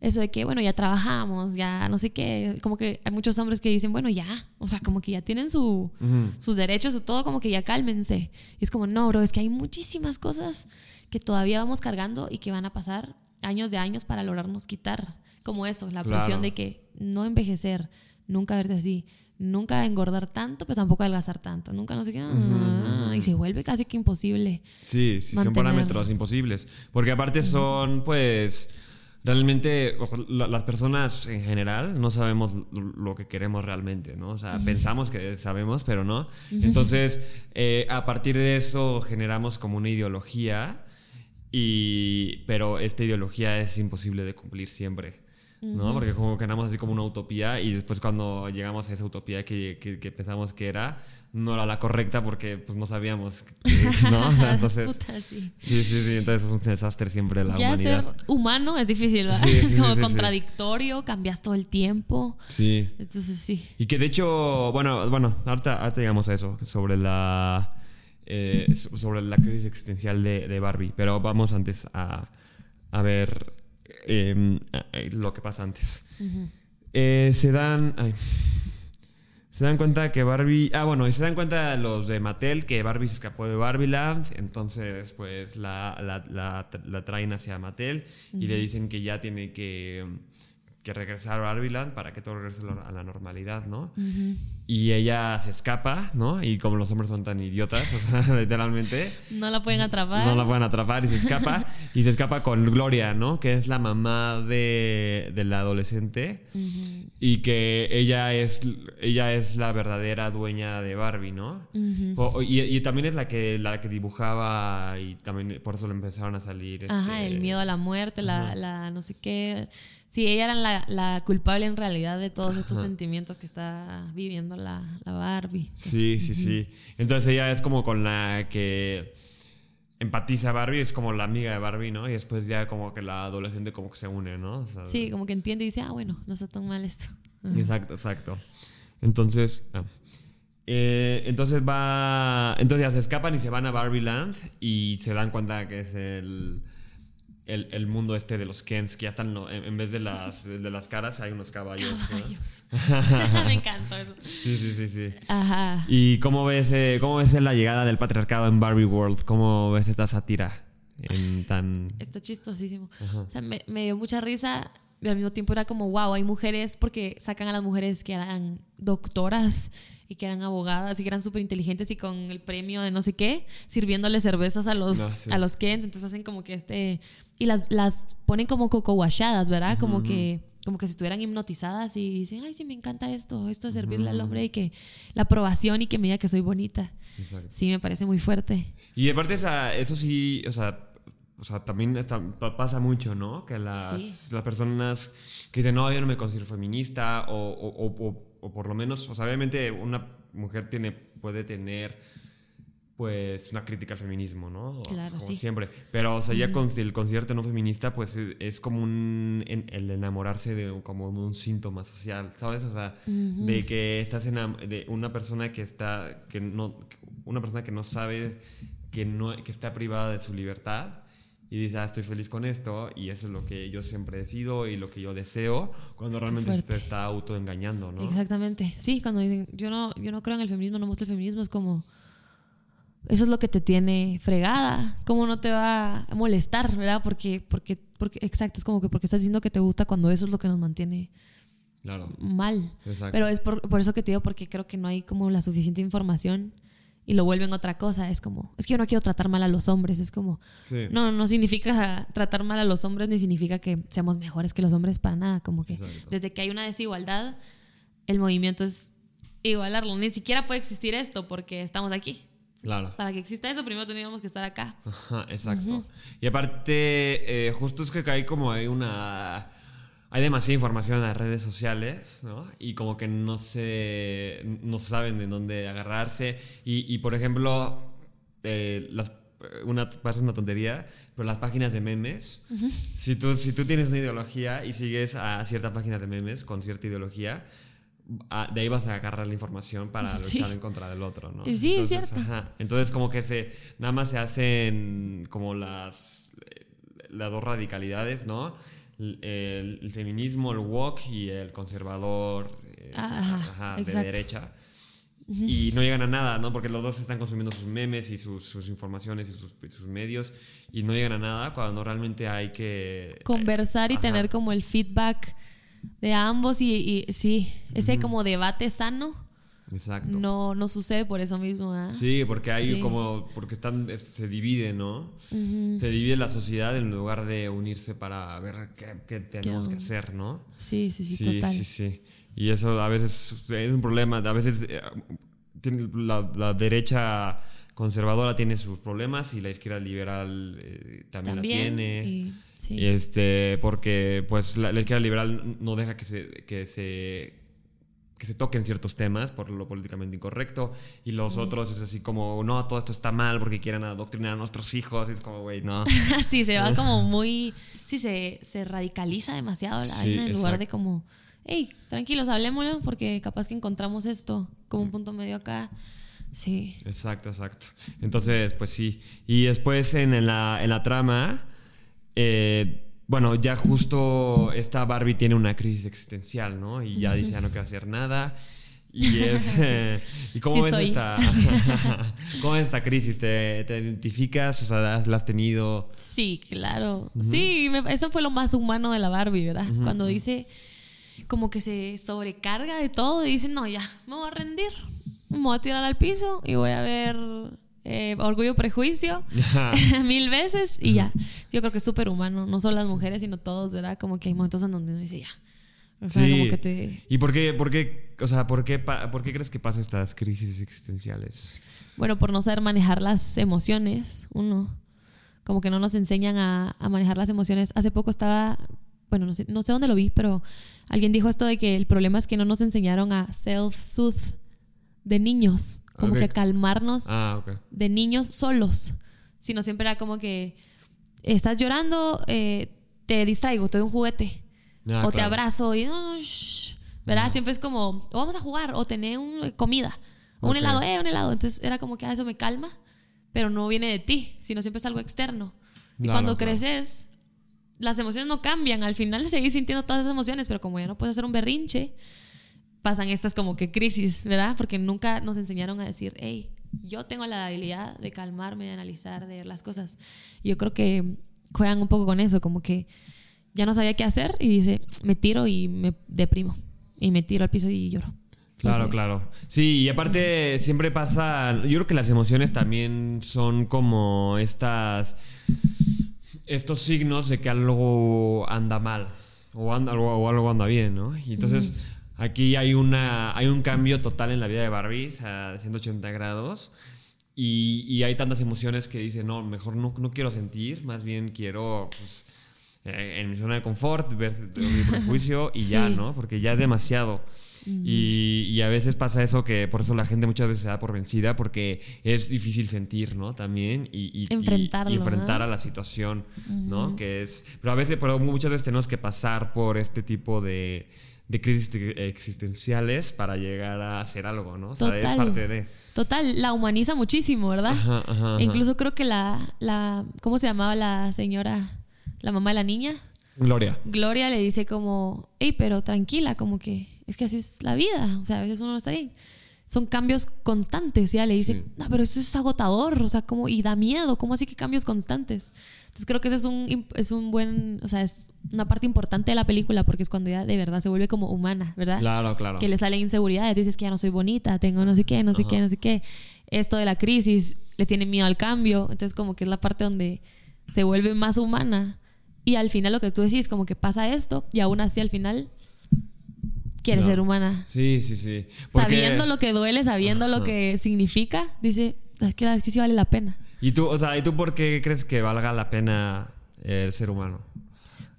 eso de que, bueno, ya trabajamos, ya no sé qué, como que hay muchos hombres que dicen, bueno, ya, o sea, como que ya tienen su, sus derechos o todo, como que ya cálmense. Y es como, no, bro, es que hay muchísimas cosas que todavía vamos cargando y que van a pasar años de años para lograrnos quitar. Como eso, la Claro. presión de que no envejecer, nunca verte así, nunca engordar tanto, pero tampoco adelgazar tanto, nunca no sé qué. ah, Y se vuelve casi que imposible. Sí, sí, son parámetros imposibles. Porque aparte son, pues, realmente, o sea, la- las personas en general no sabemos lo- lo que queremos realmente, ¿no? O sea, pensamos que sabemos, pero no. Entonces, eh, a partir de eso generamos como una ideología, y, pero esta ideología es imposible de cumplir siempre. ¿No? Porque como quedamos así como una utopía y después cuando llegamos a esa utopía que, que, que pensamos que era, no era la correcta porque pues no sabíamos, que- ¿no? O sea, entonces... Puta, sí. Sí, sí, sí, entonces es un desastre siempre la Ya humanidad. ser humano es difícil, ¿verdad? Sí, sí, es como contradictorio, cambias todo el tiempo. Sí. Entonces sí. Y que de hecho, bueno, bueno, ahorita, ahorita llegamos a eso, sobre la eh, so- sobre la crisis existencial de, de Barbie, pero vamos antes a, a ver eh, eh, lo que pasa antes. Eh, se dan... ay. se dan cuenta que Barbie... Ah, bueno, y se dan cuenta los de Mattel que Barbie se escapó de Barbieland, entonces pues la, la, la- la traen hacia Mattel y le dicen que ya tiene que, que regresar a Barbieland para que todo regrese a la normalidad, ¿no? Y ella se escapa, ¿no? Y como los hombres son tan idiotas, o sea, literalmente, No la pueden atrapar. no la pueden atrapar y se escapa. y se escapa con Gloria, ¿no? Que es la mamá de, de la adolescente. Y que ella es, ella es la verdadera dueña de Barbie, ¿no? O- y, y también es la que, la que dibujaba y también por eso le empezaron a salir. Ajá, este, el miedo a la muerte, la, la no sé qué. Sí, ella era la, la culpable en realidad de todos estos sentimientos que está viviendo la, la Barbie. Sí, sí, sí. Entonces ella es como con la que empatiza a Barbie, es como la amiga de Barbie, ¿no? Y después ya como que la adolescente como que se une, ¿no? O sea, Sí, como que entiende y dice, ah, bueno, no está tan mal esto. Ajá. Exacto, exacto. Entonces, ah. Eh, entonces va, entonces ya se escapan y se van a Barbie Land y se dan cuenta que es el, el, el mundo este de los Kens, que ya están, en, en vez de las, de las caras hay unos caballos. ¿no? Caballos. Me encantó eso. Sí, sí, sí, sí. Ajá. ¿Y cómo ves, eh, cómo ves la llegada del patriarcado en Barbie World? ¿Cómo ves esta sátira en tan... Está chistosísimo. O sea, me, me dio mucha risa y al mismo tiempo era como, wow, hay mujeres, porque sacan a las mujeres que eran doctoras y que eran abogadas y que eran súper inteligentes y con el premio de no sé qué, sirviéndole cervezas a los, No, sí. a los Kens. Entonces hacen como que este. Y las, las ponen como coco guachadas, ¿verdad? Como que como que si estuvieran hipnotizadas y dicen, ay, sí, me encanta esto, esto de servirle al hombre y que la aprobación y que me diga que soy bonita. Exacto. Sí, me parece muy fuerte. Y aparte, o sea, eso sí, o sea, o sea también está- pa- pasa mucho, ¿no? Que las, Sí. las personas que dicen, no, yo no me considero feminista, o, o, o- o- por lo menos, o sea, obviamente una mujer tiene, puede tener pues una crítica al feminismo, ¿no? Claro, como sí. siempre. Pero, o sea, ya con el considerarte no feminista, pues es, es como un, en- el enamorarse de como un síntoma social, ¿sabes? O sea, de que estás enam- de una persona que está, que no, una persona que no sabe, que, no, que está privada de su libertad y dice, ah, estoy feliz con esto y eso es lo que yo siempre decido y lo que yo deseo, cuando realmente se fuerte. está autoengañando, ¿no? Exactamente. Sí, cuando dicen, yo no, yo no creo en el feminismo, no me gusta el feminismo, es como, eso es lo que te tiene fregada. ¿Cómo no te va a molestar, verdad? Porque, porque, porque, exacto, es como que porque estás diciendo que te gusta cuando eso es lo que nos mantiene Claro. mal. Exacto. Pero es por, por eso que te digo, porque creo que no hay como la suficiente información y lo vuelven otra cosa. Es como, es que yo no quiero tratar mal a los hombres. Es como, Sí. no, no significa tratar mal a los hombres ni significa que seamos mejores que los hombres para nada. Como que Exacto. desde que hay una desigualdad, el movimiento es igualarlo. Ni siquiera puede existir esto porque estamos aquí. Claro. Para que exista eso, primero tendríamos que estar acá. Ajá, exacto. Y aparte, eh, justo es que hay como hay una... Hay demasiada información en las redes sociales, ¿no? Y como que no se, no saben de dónde agarrarse. Y, y, por ejemplo, eh, las, una, parece una tontería, pero las páginas de memes, si, tú, si tú tienes una ideología y sigues a ciertas páginas de memes con cierta ideología, ah, de ahí vas a agarrar la información para Sí. luchar en contra del otro, ¿no? Sí, es Entonces, cierto. ajá. Entonces como que se nada más se hacen como las eh, las dos radicalidades, ¿no? El, feminismo, el woke y el conservador eh, Ajá, de derecha. Y no llegan a nada, ¿no? Porque los dos están consumiendo sus memes y sus, sus informaciones y sus, sus medios y no llegan a nada cuando realmente hay que... Conversar y Ajá. tener como el feedback de ambos y, y sí, ese como debate sano Exacto. no, no sucede por eso mismo. Sí, porque hay Sí. como, porque están, se divide, ¿no? Se divide la sociedad en lugar de unirse para ver qué, qué tenemos que hacer, ¿no? Sí, sí, sí, sí, total. sí, sí. Y eso a veces es un problema. A veces eh, tiene- la, la derecha conservadora tiene sus problemas y la izquierda liberal eh, también, También. la tiene. y- sí. Este, porque pues la, la izquierda liberal no deja que se, que se que se toquen ciertos temas por lo políticamente incorrecto y los otros es así como no todo esto está mal porque quieren adoctrinar a nuestros hijos y es como güey no sí, se va como muy. Sí, se, se radicaliza demasiado la Sí, vaina en lugar de como. Hey, tranquilos, hablemoslo porque capaz que encontramos esto como un punto medio acá. Sí. exacto exacto entonces pues sí y después en, en la, en la trama eh, bueno ya justo esta Barbie tiene una crisis existencial no y ya dice ya no quiero hacer nada y es eh, y cómo Sí ves esta cómo ves esta crisis te, te identificas o sea la has tenido Sí, claro. Sí, me- eso fue lo más humano de la Barbie, ¿verdad? Cuando dice como que se sobrecarga de todo y dice, no, ya, me voy a rendir, me voy a tirar al piso y voy a ver eh, Orgullo Prejuicio mil veces y ya. Yo creo que es súper humano, no solo las mujeres, sino todos, ¿verdad? Como que hay momentos en donde uno dice, ya. O sea, Sí. como que te... ¿Y por qué, por qué, o sea, por qué, por qué crees que pasan estas crisis existenciales? Bueno, por no saber manejar las emociones, uno. Como que no nos enseñan a, a manejar las emociones. Hace poco estaba, bueno, no sé, no sé dónde lo vi, pero alguien dijo esto de que el problema es que no nos enseñaron a self-soothe de niños. Como Ok. que calmarnos Ah, de niños solos. Sino siempre era como que estás llorando, eh, te distraigo, te doy un juguete. Ah, o te abrazo y shh. ¿verdad? Siempre es como, o vamos a jugar, o tener un, comida, o un helado, eh, un helado. Entonces era como que ah, eso me calma, pero no viene de ti, sino siempre es algo externo. Y cuando creces, las emociones no cambian. Al final seguís sintiendo todas esas emociones, pero como ya no puedes hacer un berrinche, pasan estas como que crisis, ¿verdad? Porque nunca nos enseñaron a decir, hey, yo tengo la habilidad de calmarme, de analizar, de ver las cosas. Yo creo que juegan un poco con eso, como que ya no sabía qué hacer y dice, me tiro y me deprimo. Y me tiro al piso y lloro. Claro, Porque- claro. Sí, y aparte siempre pasa, yo creo que las emociones también son como estas, estos signos de que algo anda mal o, anda, algo, o algo anda bien, ¿no? Y entonces aquí hay, una, hay un cambio total en la vida de Barbie, de 180 grados. Y, y hay tantas emociones que dice, no, mejor no, no quiero sentir, más bien quiero, pues, eh, en mi zona de confort, ver mi prejuicio y ya, Sí. ¿no? Porque ya es demasiado. y, y a veces pasa eso que por eso la gente muchas veces se da por vencida porque es difícil sentir, ¿no? También y, y- Enfrentarlo, y enfrentar ¿no? a la situación, ¿no? Que es, pero a veces, pero muchas veces tenemos que pasar por este tipo de, de crisis existenciales para llegar a hacer algo, ¿no? O sea, es Total. parte de. Total, la humaniza muchísimo, ¿verdad? Ajá, ajá, ajá. E Incluso creo que la, la, ¿cómo se llamaba la señora, la mamá de la niña? Gloria. Gloria le dice como, hey, pero tranquila, como que es que así es la vida, o sea, a veces uno no está bien. Son cambios constantes, y ella le dice, Sí. no, pero eso es agotador, o sea, como, y da miedo, ¿cómo así que cambios constantes? Entonces creo que ese es un, es un buen, o sea, es una parte importante de la película porque es cuando ella de verdad se vuelve como humana, ¿verdad? Claro, claro. que le salen inseguridades, dices que ya no soy bonita, tengo no sé qué, no sé qué, no sé qué. Esto de la crisis, le tiene miedo al cambio, entonces como que es la parte donde se vuelve más humana y al final lo que tú decís, como que pasa esto y aún así al final quiere ser humana. Sí, sí, sí. Porque- Sabiendo lo que duele, sabiendo lo que significa, dice, es que, es que sí vale la pena. ¿Y tú, o sea, ¿y tú por qué crees que valga la pena el ser humano?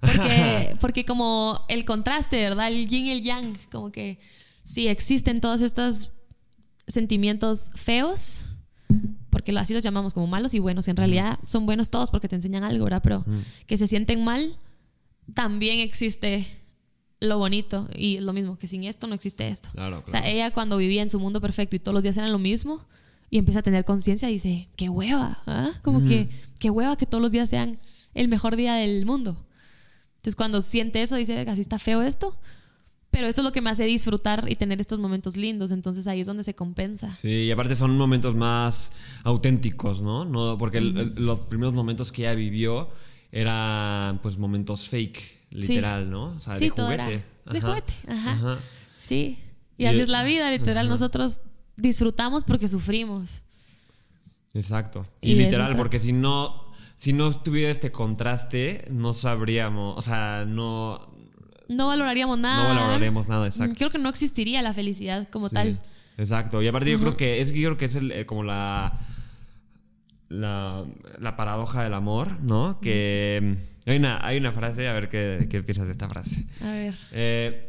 Porque, porque como el contraste, ¿verdad? El yin y el yang, como que sí existen todos estos sentimientos feos, porque así los llamamos como malos y buenos, en realidad son buenos todos porque te enseñan algo, ¿verdad? Pero que se sienten mal, también existe lo bonito y lo mismo, que sin esto no existe esto. Claro, O sea, claro. ella cuando vivía en su mundo perfecto y todos los días eran lo mismo y empieza a tener conciencia, dice, qué hueva, ¿ah? Como que, qué hueva que todos los días sean el mejor día del mundo. Entonces cuando siente eso, dice, "Verga, así está feo esto, pero esto es lo que me hace disfrutar y tener estos momentos lindos, entonces ahí es donde se compensa. Sí, y aparte son momentos más auténticos, ¿no? no porque el- el- los primeros momentos que ella vivió eran pues momentos fake, literal, ¿no? O sea, Sí, de todo era juguete. de juguete, ajá. ajá. Sí, y Y así es la vida, literal, nosotros disfrutamos porque sufrimos. Exacto. Y literal, porque si no, si no tuviera este contraste, no sabríamos, o sea, no, No valoraríamos nada. no valoraremos nada, exacto. Creo que no existiría la felicidad como Sí, tal. Exacto. Y aparte yo creo que es yo creo que es el, eh, como la, la la paradoja del amor, ¿no? Que hay una hay una frase, a ver qué, qué piensas de esta frase. A ver. Eh,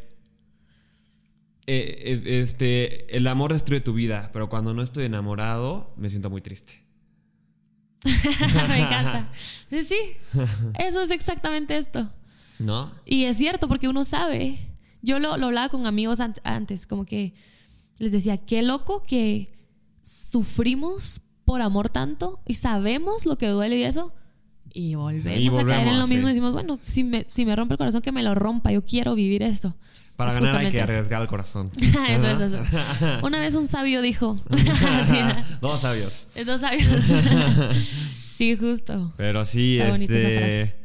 eh, eh, este, el amor destruye tu vida, pero cuando no estoy enamorado me siento muy triste. Me encanta. Sí, eso es exactamente esto. ¿No? Y es cierto, porque uno sabe. Yo lo, lo hablaba con amigos an- antes, como que les decía, qué loco que sufrimos por amor tanto y sabemos lo que duele y eso. Y volvemos, Y a caer en lo mismo sí. decimos, bueno, si me, si me rompe el corazón, que me lo rompa. Yo quiero vivir esto. Para Es ganar hay que arriesgar el corazón. eso, eso, eso. Una vez un sabio dijo, Sí, Dos sabios. dos sabios. sí, justo. Pero sí, Está esa este.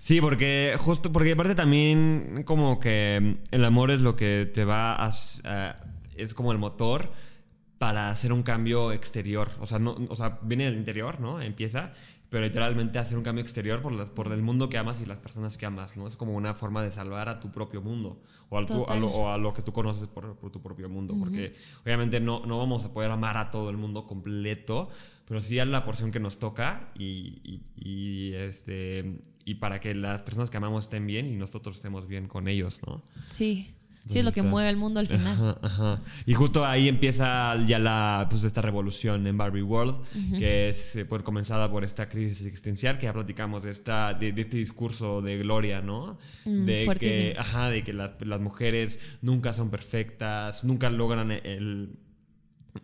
Sí, porque justo, porque aparte también como que el amor es lo que te va a, a- es como el motor para hacer un cambio exterior. O sea, no, o sea, viene del interior, ¿no? Empieza, pero literalmente hacer un cambio exterior por, las- por el mundo que amas y las personas que amas, ¿no? Es como una forma de salvar a tu propio mundo o, al tu- a, lo, o a lo que tú conoces por, por tu propio mundo. Porque obviamente no, no vamos a poder amar a todo el mundo completo, pero sí a la porción que nos toca y, y- y, este, y para que las personas que amamos estén bien y nosotros estemos bien con ellos, ¿no? Sí. Sí, es lo que mueve el mundo al final. Ajá, ajá. Y justo ahí empieza ya la, pues, esta revolución en Barbie World, que es eh, pues, comenzada por esta crisis existencial, que ya platicamos de, esta, de, de este discurso de Gloria, ¿no? Mm, de, que, ajá, de que las, las mujeres nunca son perfectas, nunca logran el,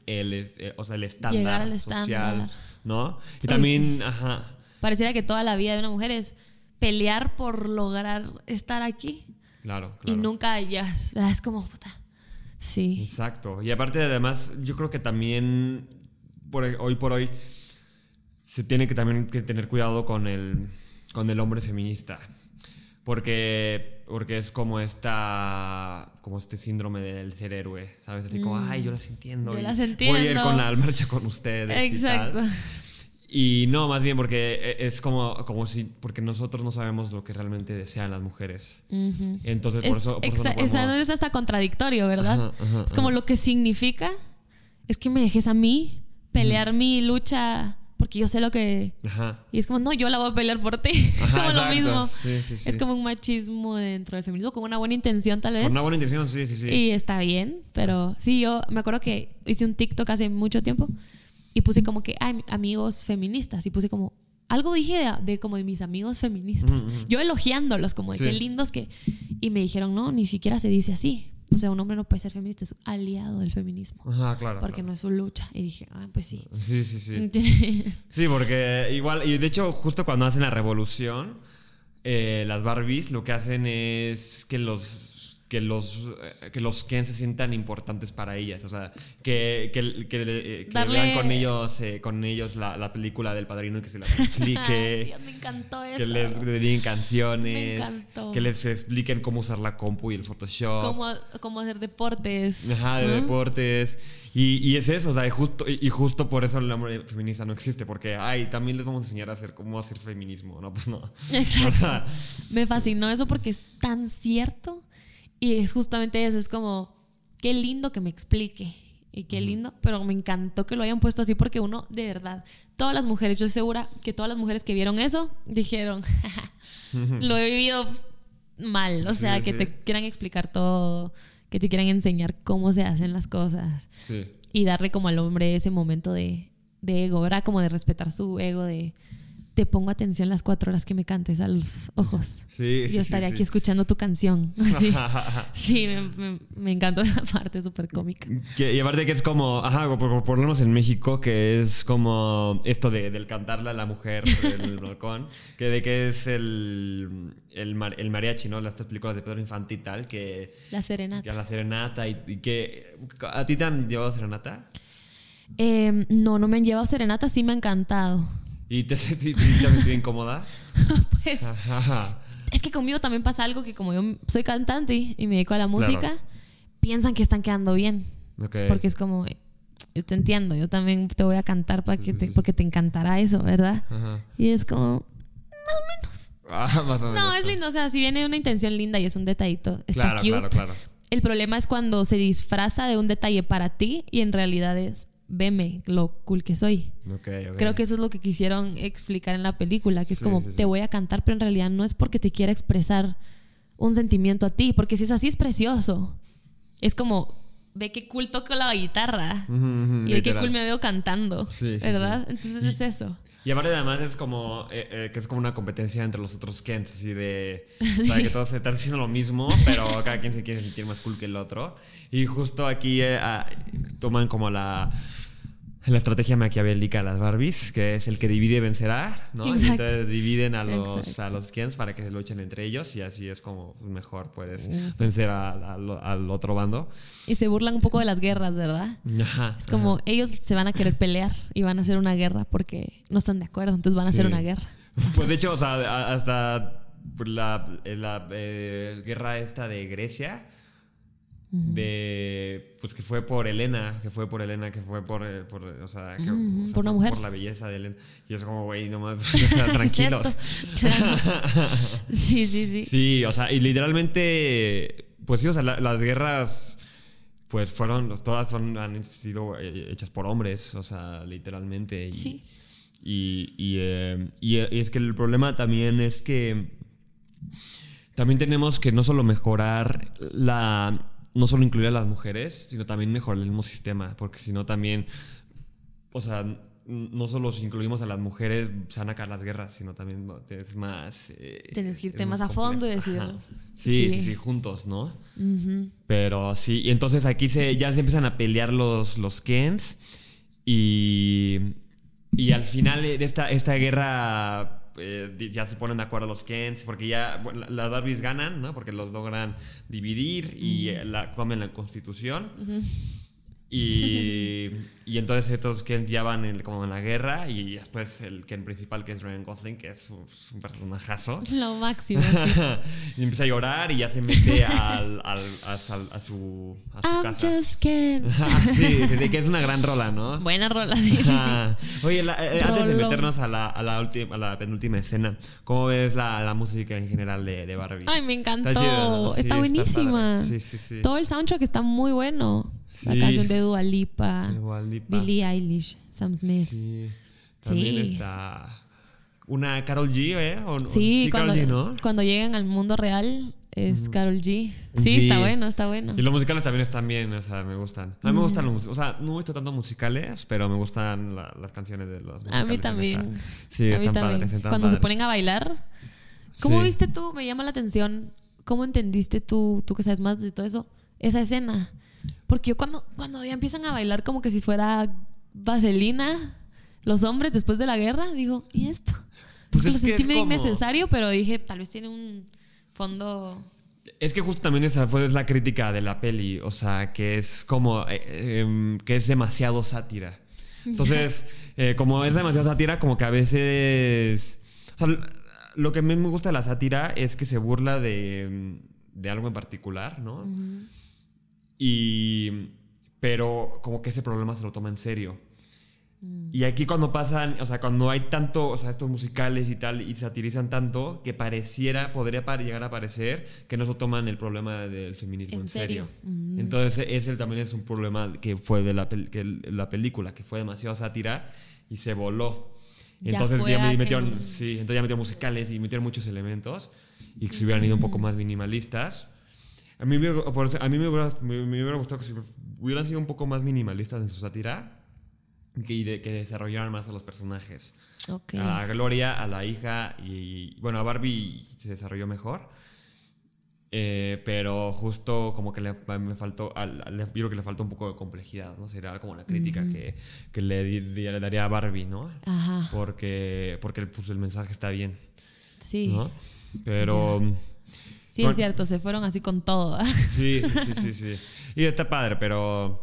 el, es- eh, o sea, el estándar al social, estándar. ¿no? Y también, ajá, Pareciera que toda la vida de una mujer es pelear por lograr estar aquí claro, y claro. nunca llegas. ¿verdad? Es como, puta. Sí. Exacto. Y aparte, además, yo creo que también por, hoy por hoy se tiene que también que tener cuidado con el, con el hombre feminista. Porque, porque es como esta como este síndrome del ser héroe, ¿sabes? Así como, ay, yo las entiendo. Yo y las Voy a ir entiendo. con la marcha con ustedes. Exacto. Y, tal. Y no, más bien porque e, es como, como si, porque nosotros no sabemos lo que realmente desean las mujeres. Entonces, por Es, eso, por eso no exa- esa- podemos- es hasta contradictorio, ¿verdad? Ajá, ajá, es como ajá. lo que significa es que me dejes a mí pelear mi lucha porque yo sé lo que... Ajá. Y es como, no, yo la voy a pelear por ti. es Ajá, como lo exacto. mismo. Sí, sí, sí. Es como un machismo dentro del feminismo, con una buena intención tal vez. Con una buena intención, sí, sí, sí. Y está bien, pero sí, yo me acuerdo que hice un TikTok hace mucho tiempo y puse como que, ay, amigos feministas, y puse como, algo dije de, de como de mis amigos feministas, yo elogiándolos, como de Sí. qué lindos que, y me dijeron, no, ni siquiera se dice así, o sea, un hombre no puede ser feminista, es aliado del feminismo, Ajá, claro. porque claro. no es su lucha, y dije, ah, pues sí. Sí, sí, sí. Sí, porque igual, y de hecho, justo cuando hacen la revolución, eh, las Barbies lo que hacen es que los que los eh, que los Ken se sientan importantes para ellas, o sea, que, que, que, eh, que vean con ellos eh, con ellos la, la película del padrino y que se las explique. Dios, me encantó eso. Que les dediquen canciones, Me encantó. que les expliquen cómo usar la compu y el Photoshop. Cómo, cómo hacer deportes. Ajá, deportes. Y, y es eso, o sea, y justo, y, justo por eso el hombre feminista no existe, porque, ay, también les vamos a enseñar a hacer cómo hacer feminismo, ¿no? Pues no. Exacto. Me fascinó eso porque es tan cierto y es justamente eso, es como, qué lindo que me explique y qué lindo, pero me encantó que lo hayan puesto así porque uno, de verdad, todas las mujeres, yo estoy segura que todas las mujeres que vieron eso dijeron, lo he vivido mal, o Sí, sea, que sí. te quieran explicar todo, que te quieran enseñar cómo se hacen las cosas Sí. y darle como al hombre ese momento de, de ego, ¿verdad? Como de respetar su ego, de te pongo atención las cuatro horas que me cantes a los ojos. Sí, sí, Yo estaré sí, aquí sí. escuchando tu canción. Sí, sí me, me- me encantó esa parte, súper cómica. Que- y aparte que es como, ajá, por, por, por lo menos en México, que es como esto de, del cantarle a la mujer por el balcón, que de que es el, el, mar- el mariachi, ¿no? Las tres películas de Pedro Infante y tal, que, La que serenata. a la serenata y, y que... ¿A ti te han llevado serenata? Eh, no, no me han llevado serenata, sí me ha encantado. ¿Y te has sentido te has sentido incómoda? Pues Ajá. es que conmigo también pasa algo que como yo soy cantante y me dedico a la música, Claro. piensan que están quedando bien. Porque es como, yo te entiendo, yo también te voy a cantar para que te, porque te encantará eso, ¿verdad? Ajá. Y es como, Ah, más o menos. no, es lindo, o sea, si viene una intención linda y es un detallito, está Claro, cute. claro, claro. El problema es cuando se disfraza de un detalle para ti y en realidad es, veme lo cool que soy. Creo que eso es lo que quisieron explicar en la película, que es como, sí, sí. te voy a cantar, pero en realidad no es porque te quiera expresar un sentimiento a ti, porque si es así es precioso. Es como, ve qué cool toco la guitarra y ve qué cool me veo cantando, ¿verdad? Entonces es eso. Y aparte además es como eh, eh, que es como una competencia entre los otros Kens, así de o sea, que todos están haciendo lo mismo, pero cada quien se quiere sentir más cool que el otro. Y justo aquí eh, ah, toman como la la estrategia maquiavélica de las Barbies, que es el que divide vencerá, ¿no? Y Exacto. Entonces dividen a los, Exacto. a los Kens para que se luchen entre ellos y así es como mejor puedes vencer a- al- al otro bando. Y se burlan un poco de las guerras, ¿verdad? Ajá. Es como ellos se van a querer pelear y van a hacer una guerra porque no están de acuerdo, entonces van a hacer una guerra. Pues de hecho, o sea, a- hasta la, la, eh, guerra esta de Grecia, de pues que fue por Elena, que fue por Elena, que fue por, eh, por o sea, que- o sea, por una mujer. por la belleza de Elena. Y es como, güey, no o sea, tranquilos. Sí, sí, sí. Sí, o sea, y literalmente, pues sí, o sea, la- las guerras, pues fueron, todas son, han sido eh, hechas por hombres, o sea, literalmente. Y, Sí. Y, y, eh, y, eh, y es que el problema también es que también tenemos que no solo mejorar la, no solo incluir a las mujeres, sino también mejorar el mismo sistema, porque si no también, o sea, no solo si incluimos a las mujeres se van a acabar las guerras, sino también es más... eh, Tienes que irte más a fondo y decir, Ajá. Sí, sí, sí. sí, juntos, ¿no? Pero sí, y entonces aquí se, ya se empiezan a pelear los, los Kens y, y al final de esta, esta guerra eh, ya se ponen de acuerdo los Kens porque ya bueno, la- las Darby's ganan, ¿no? Porque los logran dividir y eh, la, comen la constitución. Y, y entonces estos Ken ya van en- como en la guerra y después el Ken principal que es Ryan Gosling, que es un, personajazo. Lo máximo, sí. y empieza a llorar y ya se mete al, al- a, su, a su I'm casa. just Ken. sí, sí, sí, que es una gran rola, ¿no? Buena rola, sí, sí, sí. Oye, la- eh, antes de meternos a la, a la, última, a la penúltima escena, ¿cómo ves la, la música en general de, de Barbie? Ay, me encantó. Está. Sí, está está buenísima. padre. Sí, sí, sí. Todo el soundtrack está muy bueno. Sí. La canción de Dua Lipa, De Dua Lipa. Billie Eilish, Sam Smith. Sí. También Sí. está una Carol G, ¿eh? Sí, Carol cuando, G, ¿no? cuando llegan al mundo real es Carol G. Sí, Sí. está bueno, está bueno. Y los musicales también están bien, o sea, me gustan. A mí me gustan los o sea, no he visto tanto musicales, pero me gustan la- las canciones de los musicales. A mí también. Sí, a mí están también. padres, están Cuando se ponen a bailar. ¿Cómo Sí. viste tú? Me llama la atención. ¿Cómo entendiste tú, tú que sabes más de todo eso, esa escena? Porque yo cuando, cuando ya empiezan a bailar como que si fuera vaselina, los hombres después de la guerra, digo, ¿y esto? Pues es lo que sentí es medio como- innecesario, pero dije, tal vez tiene un fondo... Es que justo también esa fue la crítica de la peli, o sea, que es como, eh, em, que es demasiado sátira. Entonces, eh, como es demasiado sátira, como que a veces... O sea, lo que a mí me gusta de la sátira es que se burla de, de algo en particular, ¿no? Y... Pero como que ese problema se lo toma en serio. Y aquí cuando pasan, o sea, cuando hay tanto, o sea, estos musicales y tal, y satirizan tanto, que pareciera, podría llegar a parecer que no se toman el problema del feminismo en, ¿En serio. serio? Entonces, ese también es un problema que fue de la, que la película, que fue demasiado sátira y se voló. Entonces ya que metieron, no- sí, entonces ya metieron musicales y metieron muchos elementos y que se hubieran ido un poco más minimalistas. A mí me, por eso- a mí me, hubiera, me- me hubiera gustado que si hubieran sido un poco más minimalistas en su sátira y que, y de- que desarrollaran más a los personajes. Ok. A Gloria, a la hija y, bueno, a Barbie se desarrolló mejor. Eh, pero justo como que le, me faltó, al, al- yo creo que le faltó un poco de complejidad, ¿no? Sería como la crítica que, que le daría a Barbie, ¿no? Ajá, Porque, porque pues, el mensaje está bien, sí. ¿no? Pero Sí, Bueno. es cierto, se fueron así con todo. sí, sí, sí, sí, sí. Y está padre, pero,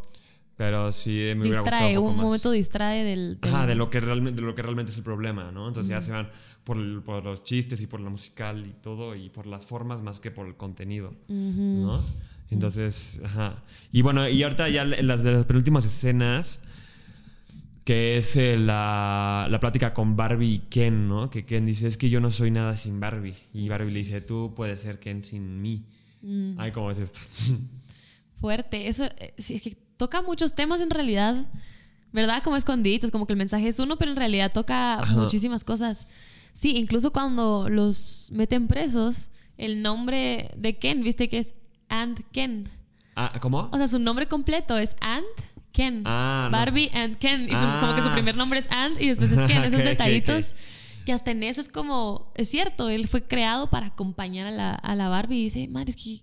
pero sí me hubiera gustado distrae, un, un momento distrae del... del- Ajá, de lo que realmente, de lo que realmente es el problema, ¿no? Entonces ya se van por, el- por los chistes y por la musical y todo, y por las formas más que por el contenido, ¿no? Entonces, ajá. Y bueno, y ahorita ya las de las penúltimas escenas, que es eh, la, la plática con Barbie y Ken, ¿no? Que Ken dice, es que yo no soy nada sin Barbie. Y Barbie le dice, tú puedes ser Ken sin mí. Ay, ¿cómo es esto? Fuerte. Eso, eh, sí, es que toca muchos temas en realidad, ¿verdad? Como escondiditos, como que el mensaje es uno, pero en realidad toca Ajá. muchísimas cosas. Sí, incluso cuando los meten presos, el nombre de Ken, viste que es And Ken. ah, ¿Cómo? O sea, su nombre completo es And Ken. Ah, no. Barbie and Ken. Y su- Ah. como que su primer nombre es And y después es Ken. Esos detallitos. Que hasta en eso es como, es cierto, él fue creado para acompañar a la, a la Barbie y dice, madre, es que,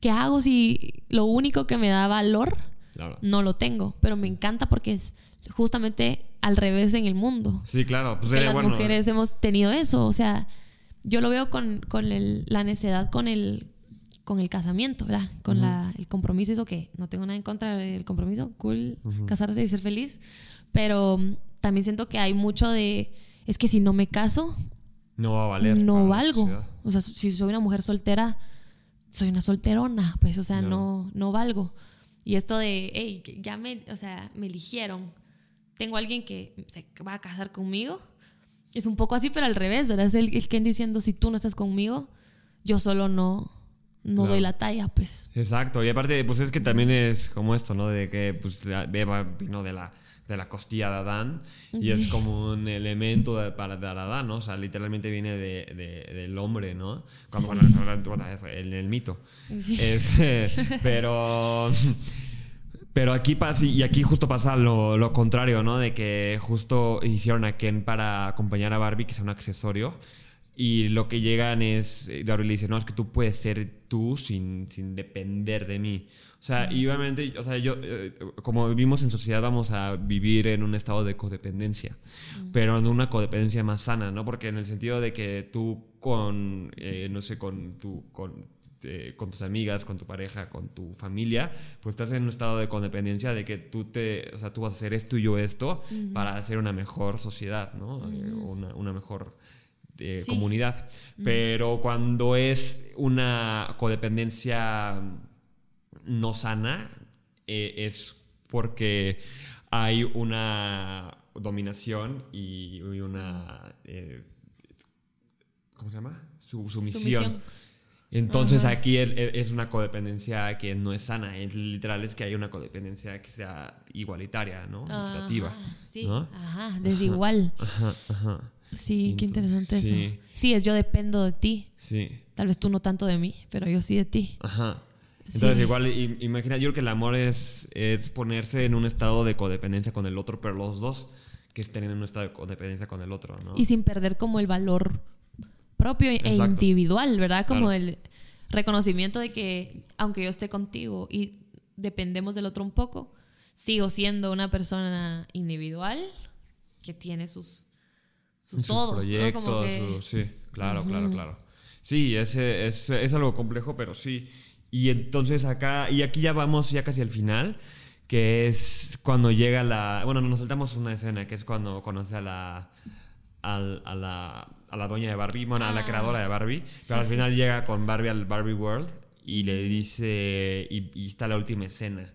¿qué hago si lo único que me da valor Claro. no lo tengo? Pero me encanta porque es justamente al revés en el mundo. Sí, claro. Pues Que eh, las bueno, mujeres hemos tenido eso. O sea, yo lo veo con, con el- la necedad con el, con el casamiento, ¿verdad? Con la, el compromiso, eso que no tengo nada en contra del compromiso, cool, casarse y ser feliz. Pero mm, también siento que hay mucho de, es que si no me caso, No va a valer. no valgo. O sea, si soy una mujer soltera, soy una solterona, pues, o sea, No. no, no valgo. Y esto de, hey, ya me, o sea, me eligieron, tengo alguien que se va a casar conmigo, es un poco así, pero al revés, ¿verdad? Es el, el Ken diciendo, si tú no estás conmigo, yo solo no, no Claro. doy la talla, pues. Exacto, y aparte, pues es que también es como esto, ¿no? De que pues Eva vino de la, de la costilla de Adán y es como un elemento de- para de Adán, ¿no? O sea, literalmente viene de, de- del hombre, ¿no? Como bueno, en el mito. Sí. Es, eh, pero... Pero aquí pasa, y aquí justo pasa lo, lo contrario, ¿no? De que justo hicieron a Ken para acompañar a Barbie, que sea un accesorio. Y lo que llegan es, eh, Gabriel le dice, no, es que tú puedes ser tú sin, sin depender de mí. O sea, y obviamente, o sea, yo, eh, como vivimos en sociedad, vamos a vivir en un estado de codependencia, pero en una codependencia más sana, ¿no? Porque en el sentido de que tú con, eh, no sé, con, tu, con, eh, con tus amigas, con tu pareja, con tu familia, pues estás en un estado de codependencia de que tú te, o sea, tú vas a hacer esto y yo esto para hacer una mejor sociedad, ¿no? Una, una mejor eh, Sí. comunidad. Pero cuando es una codependencia no sana, eh, es porque hay una dominación y, una... eh, ¿Cómo se llama? Su- sumisión. Sumisión. Entonces Ajá. aquí es, es una codependencia que no es sana. Es literal es que hay una codependencia que sea igualitaria, ¿no? Equitativa. Ajá, sí, ¿no? ajá, desigual. Ajá, ajá. Sí, qué Entonces, interesante sí. eso. Sí, es yo dependo de ti. Sí. Tal vez tú no tanto de mí, pero yo sí de ti. Ajá. Entonces, Sí. igual, imagina, yo creo que el amor es, es ponerse en un estado de codependencia con el otro, pero los dos que estén en un estado de codependencia con el otro, ¿no? Y sin perder como el valor propio e Exacto. individual, ¿verdad? Como Claro. el reconocimiento de que aunque yo esté contigo y dependemos del otro un poco, sigo siendo una persona individual que tiene sus sus, sus todo, ¿no? proyectos, que- sí, claro, claro, claro. Sí, es, es, es algo complejo, pero sí. Y entonces acá, y aquí ya vamos ya casi al final, que es cuando llega la, bueno, nos saltamos una escena, que es cuando conoce a la, a, la, a la dueña de Barbie, bueno, a la Ah. creadora de Barbie, pero al sí. final llega con Barbie al Barbie World y le dice, y, y está la última escena.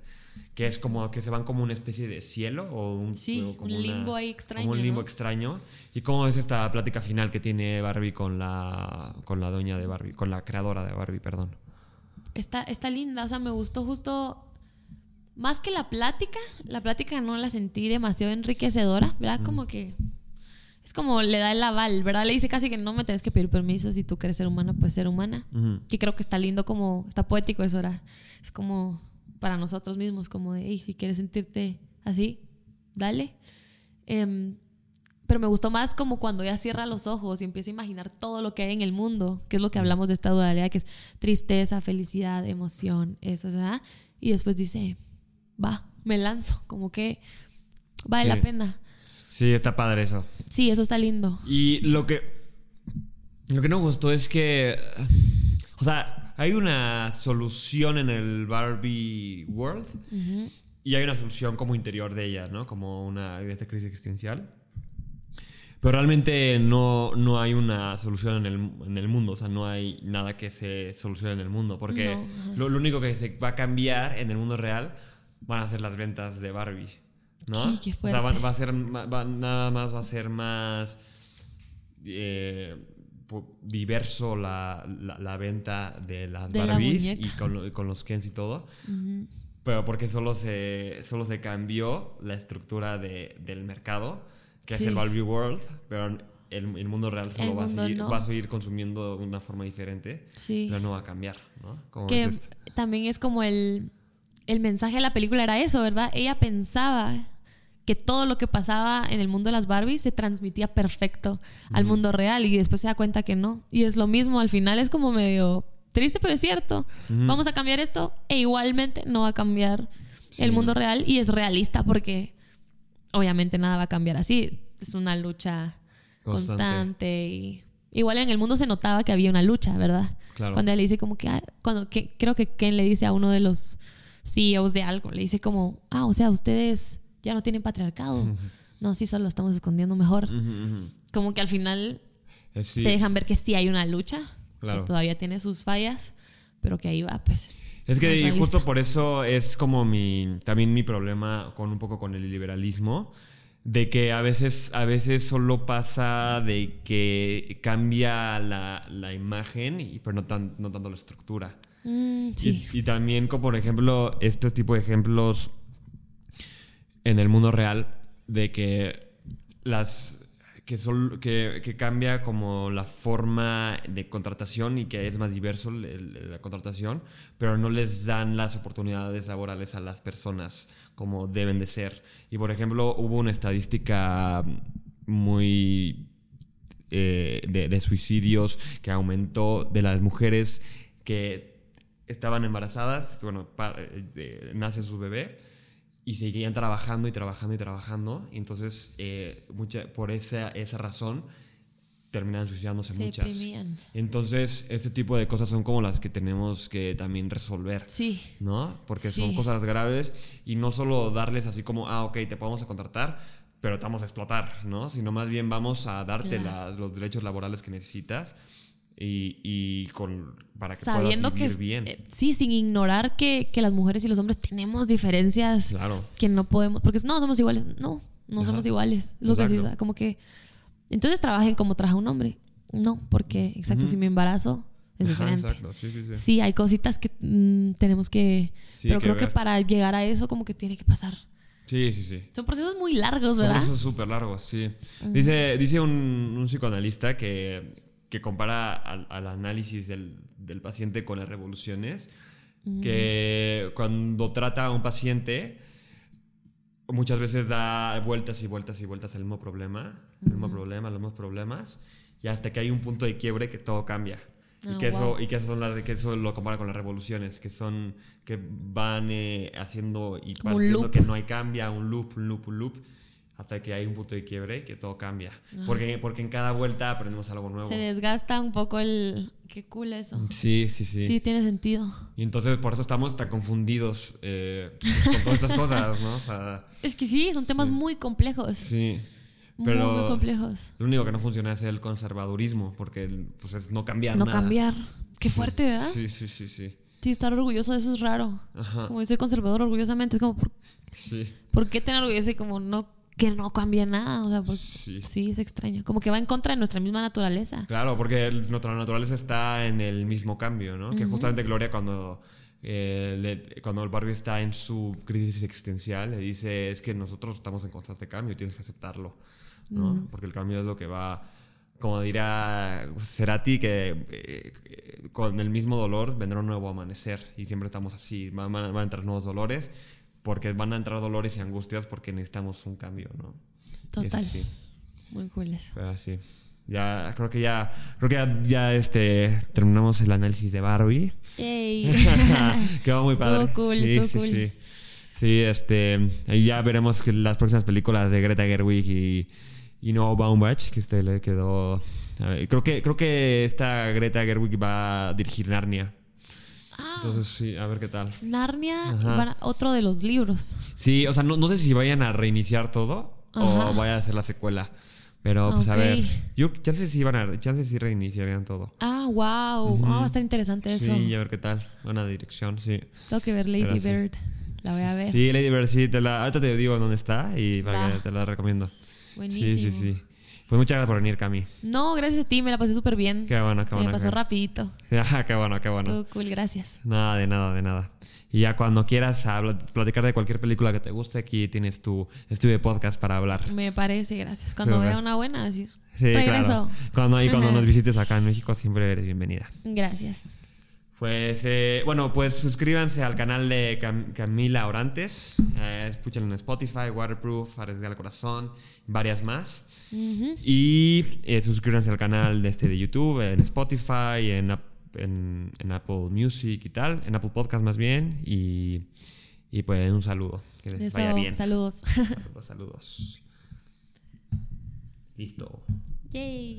Que es como que se van como una especie de cielo o un, Sí, o como un limbo ahí extraño, Como un limbo ¿no? extraño. ¿Y cómo es esta plática final que tiene Barbie con la, con la dueña de Barbie, con la creadora de Barbie, perdón? Está, está linda, o sea, me gustó justo más que la plática, la plática no la sentí demasiado enriquecedora, ¿verdad? Como que es como le da el aval, ¿verdad? Le dice casi que no me tenés que pedir permiso si tú quieres ser humana, pues ser humana. Ujú. Que creo que está lindo como, está poético eso, ¿verdad? Es como para nosotros mismos, como de, hey, si quieres sentirte así, dale. Em, pero me gustó más como cuando ella cierra los ojos y empieza a imaginar todo lo que hay en el mundo, que es lo que hablamos de esta dualidad, que es tristeza, felicidad, emoción, eso, ¿verdad? Y después dice, va, me lanzo, como que vale Sí. la pena. Sí, está padre eso. Sí, eso está lindo. Y lo que. Lo que no gustó es que. O sea, hay una solución en el Barbie World. Y hay una solución como interior de ella, ¿no? Como una de esta crisis existencial. Pero realmente no, no hay una solución en el, en el mundo, o sea, no hay nada que se solucione en el mundo, porque No, lo, lo único que se va a cambiar en el mundo real van a ser las ventas de Barbie, ¿no? Sí, qué O sea, va, fuerte. va a ser, va- nada más va a ser más eh, diverso la, la- la venta de las De Barbies y con, con los Kens y todo. Pero porque solo se, solo se cambió la estructura de- del mercado, que Sí. es el Barbie World, pero el, el mundo real solo El va, a seguir, no. va a seguir consumiendo de una forma diferente, Sí. pero no va a cambiar, ¿no? ¿Cómo que también es como el, el mensaje de la película era eso, ¿verdad? Ella pensaba que todo lo que pasaba en el mundo de las Barbies se transmitía perfecto al mundo real y después se da cuenta que no. Y es lo mismo, al final es como medio triste, pero es cierto. Vamos a cambiar esto e igualmente no va a cambiar el mundo real y es realista porque obviamente nada va a cambiar así. Es una lucha Constante. constante, y igual en el mundo se notaba que había una lucha, ¿verdad? Claro. Cuando ella le dice como que, ah, cuando que, creo que Ken le dice a uno de los CEOs de algo, le dice como, ah, o sea, ustedes ya no tienen patriarcado. No, sí, solo lo estamos escondiendo mejor. Como que al final Eh, sí, te dejan ver que sí hay una lucha, Claro. que todavía tiene sus fallas, pero que ahí va, pues. Es que y justo por eso es como mi también mi problema con un poco con el liberalismo de que a veces a veces solo pasa de que cambia la, la imagen y pero no tan no tanto la estructura. Mm, sí. Y, y también como por ejemplo este tipo de ejemplos en el mundo real de que las que, sol- que, cambia como la forma de contratación y que es más diverso la contratación, pero no les dan las oportunidades laborales a las personas como deben de ser. Y por ejemplo, hubo una estadística muy eh, de, de suicidios, que aumentó de las mujeres que estaban embarazadas, bueno, pa- eh, nace su bebé y seguían trabajando y trabajando y trabajando. Y entonces, eh, mucha, por esa, esa razón, terminan suicidándose Se muchas. deprimían. Entonces, este tipo de cosas son como las que tenemos que también resolver. Sí. ¿no? Porque Sí. son cosas graves y no solo darles así como, ah, ok, te podemos contratar, pero te vamos a explotar, ¿no? Sino más bien vamos a darte Claro. la- los derechos laborales que necesitas y, y con, para que Sabiendo puedas que. vivir bien. eh, sí, sin ignorar que, que las mujeres y los hombres tenemos diferencias claro. que no podemos. Porque no, somos iguales. No, no Ajá. somos iguales. Es lo que sí, como que. Entonces trabajen como trabaja un hombre. No, porque, exacto, si me embarazo es Ajá, diferente. exacto, sí, sí, sí. Sí, hay cositas que mm, tenemos que. Sí, pero que creo que para llegar a eso, como que tiene que pasar. Sí, sí, sí. Son procesos muy largos, Son ¿verdad? procesos súper largos, sí. Dice, dice un, un psicoanalista que, que compara al, al análisis del, del paciente con las revoluciones, que cuando trata a un paciente, muchas veces da vueltas y vueltas y vueltas al mismo problema, el mismo problema, los mismos problemas, y hasta que hay un punto de quiebre que todo cambia. Ah, y, que eso, y que eso son las que eso lo compara con las revoluciones, que son que van eh, haciendo y pareciendo que no hay cambia, un loop, un loop, un loop, hasta que hay un punto de quiebre y que todo cambia. Porque, porque en cada vuelta aprendemos algo nuevo. Se desgasta un poco el. Qué cool eso. Sí, sí, sí, Sí, tiene sentido. Y entonces por eso estamos tan confundidos eh, pues, con todas estas cosas, ¿no? O sea, Es que sí, son temas Sí. muy complejos. sí. muy, Pero muy complejos. lo único que no funciona es el conservadurismo, porque pues, es no cambiar No nada. cambiar. Qué fuerte, ¿verdad? Sí, sí, sí, sí. Sí, estar orgulloso de eso es raro. Ajá. Es como yo soy conservador orgullosamente. Es como, ¿por, Sí. por qué tener orgullo? Y como no, que no cambie nada. O sea, por- Sí. sí. es extraño. Como que va en contra de nuestra misma naturaleza. Claro, porque el- nuestra naturaleza está en el mismo cambio, ¿no? Que justamente Gloria cuando, eh, le- cuando el Barbie está en su crisis existencial le dice es que nosotros estamos en constante cambio y tienes que aceptarlo, ¿no? Porque el cambio es lo que va, como dirá Cerati, que eh, con el mismo dolor vendrá un nuevo amanecer y siempre estamos así, van- van a entrar nuevos dolores porque van a entrar dolores y angustias porque necesitamos un cambio, ¿no? Y Total. así. Muy cool eso. Pero sí. Ya, creo que ya, creo que ya, ya, este, terminamos el análisis de Barbie. Yay. Quedó muy Estuvo padre. cool, sí, estuvo sí, cool. sí. Sí, este, ahí ya veremos que las próximas películas de Greta Gerwig y, y Noah Baumbach, que este le quedó. ver, creo que, creo que esta Greta Gerwig va a dirigir Narnia. Ah, Entonces, sí, a ver qué tal. Narnia, van a- otro de los libros. Sí, o sea, no, no sé si vayan a reiniciar todo Ajá. o vaya a ser la secuela. Pero, pues, a ver. Yo, chances sí van a, chances sí reiniciarían todo. Ah, wow. Ah, va a estar interesante eso. Sí, a ver qué tal. Buena dirección, sí. Tengo que ver Lady Pero sí. Bird. La voy a ver. Sí, Lady Bird, sí, te la, ahorita te digo dónde está y para que te la recomiendo. Buenísimo. Sí, sí, sí. Pues muchas gracias por venir, Cami. No, gracias a ti, me la pasé súper bien. Qué bueno, qué Se bueno. me pasó qué- rapidito. Ah, qué bueno, qué bueno. Estuvo cool, gracias. Nada, de nada, de nada. Y ya cuando quieras platicar de cualquier película que te guste, aquí tienes tu estudio de podcast para hablar. Me parece, gracias. Cuando vea una buena, decir. Sí, regreso. claro. Cuando, y cuando nos visites acá en México, siempre eres bienvenida. Gracias. Pues, eh, bueno, pues suscríbanse al canal de Cam- Camila Orantes. Eh, escúchenlo en Spotify, Waterproof, Arriesgar el Corazón, varias más. Y eh, suscríbanse al canal de este de YouTube, en Spotify, en, en, en Apple Music y tal, en Apple Podcast más bien. Y, y pues un saludo. Que les Eso, vaya bien. saludos. Saludos, saludos. Listo. Yay.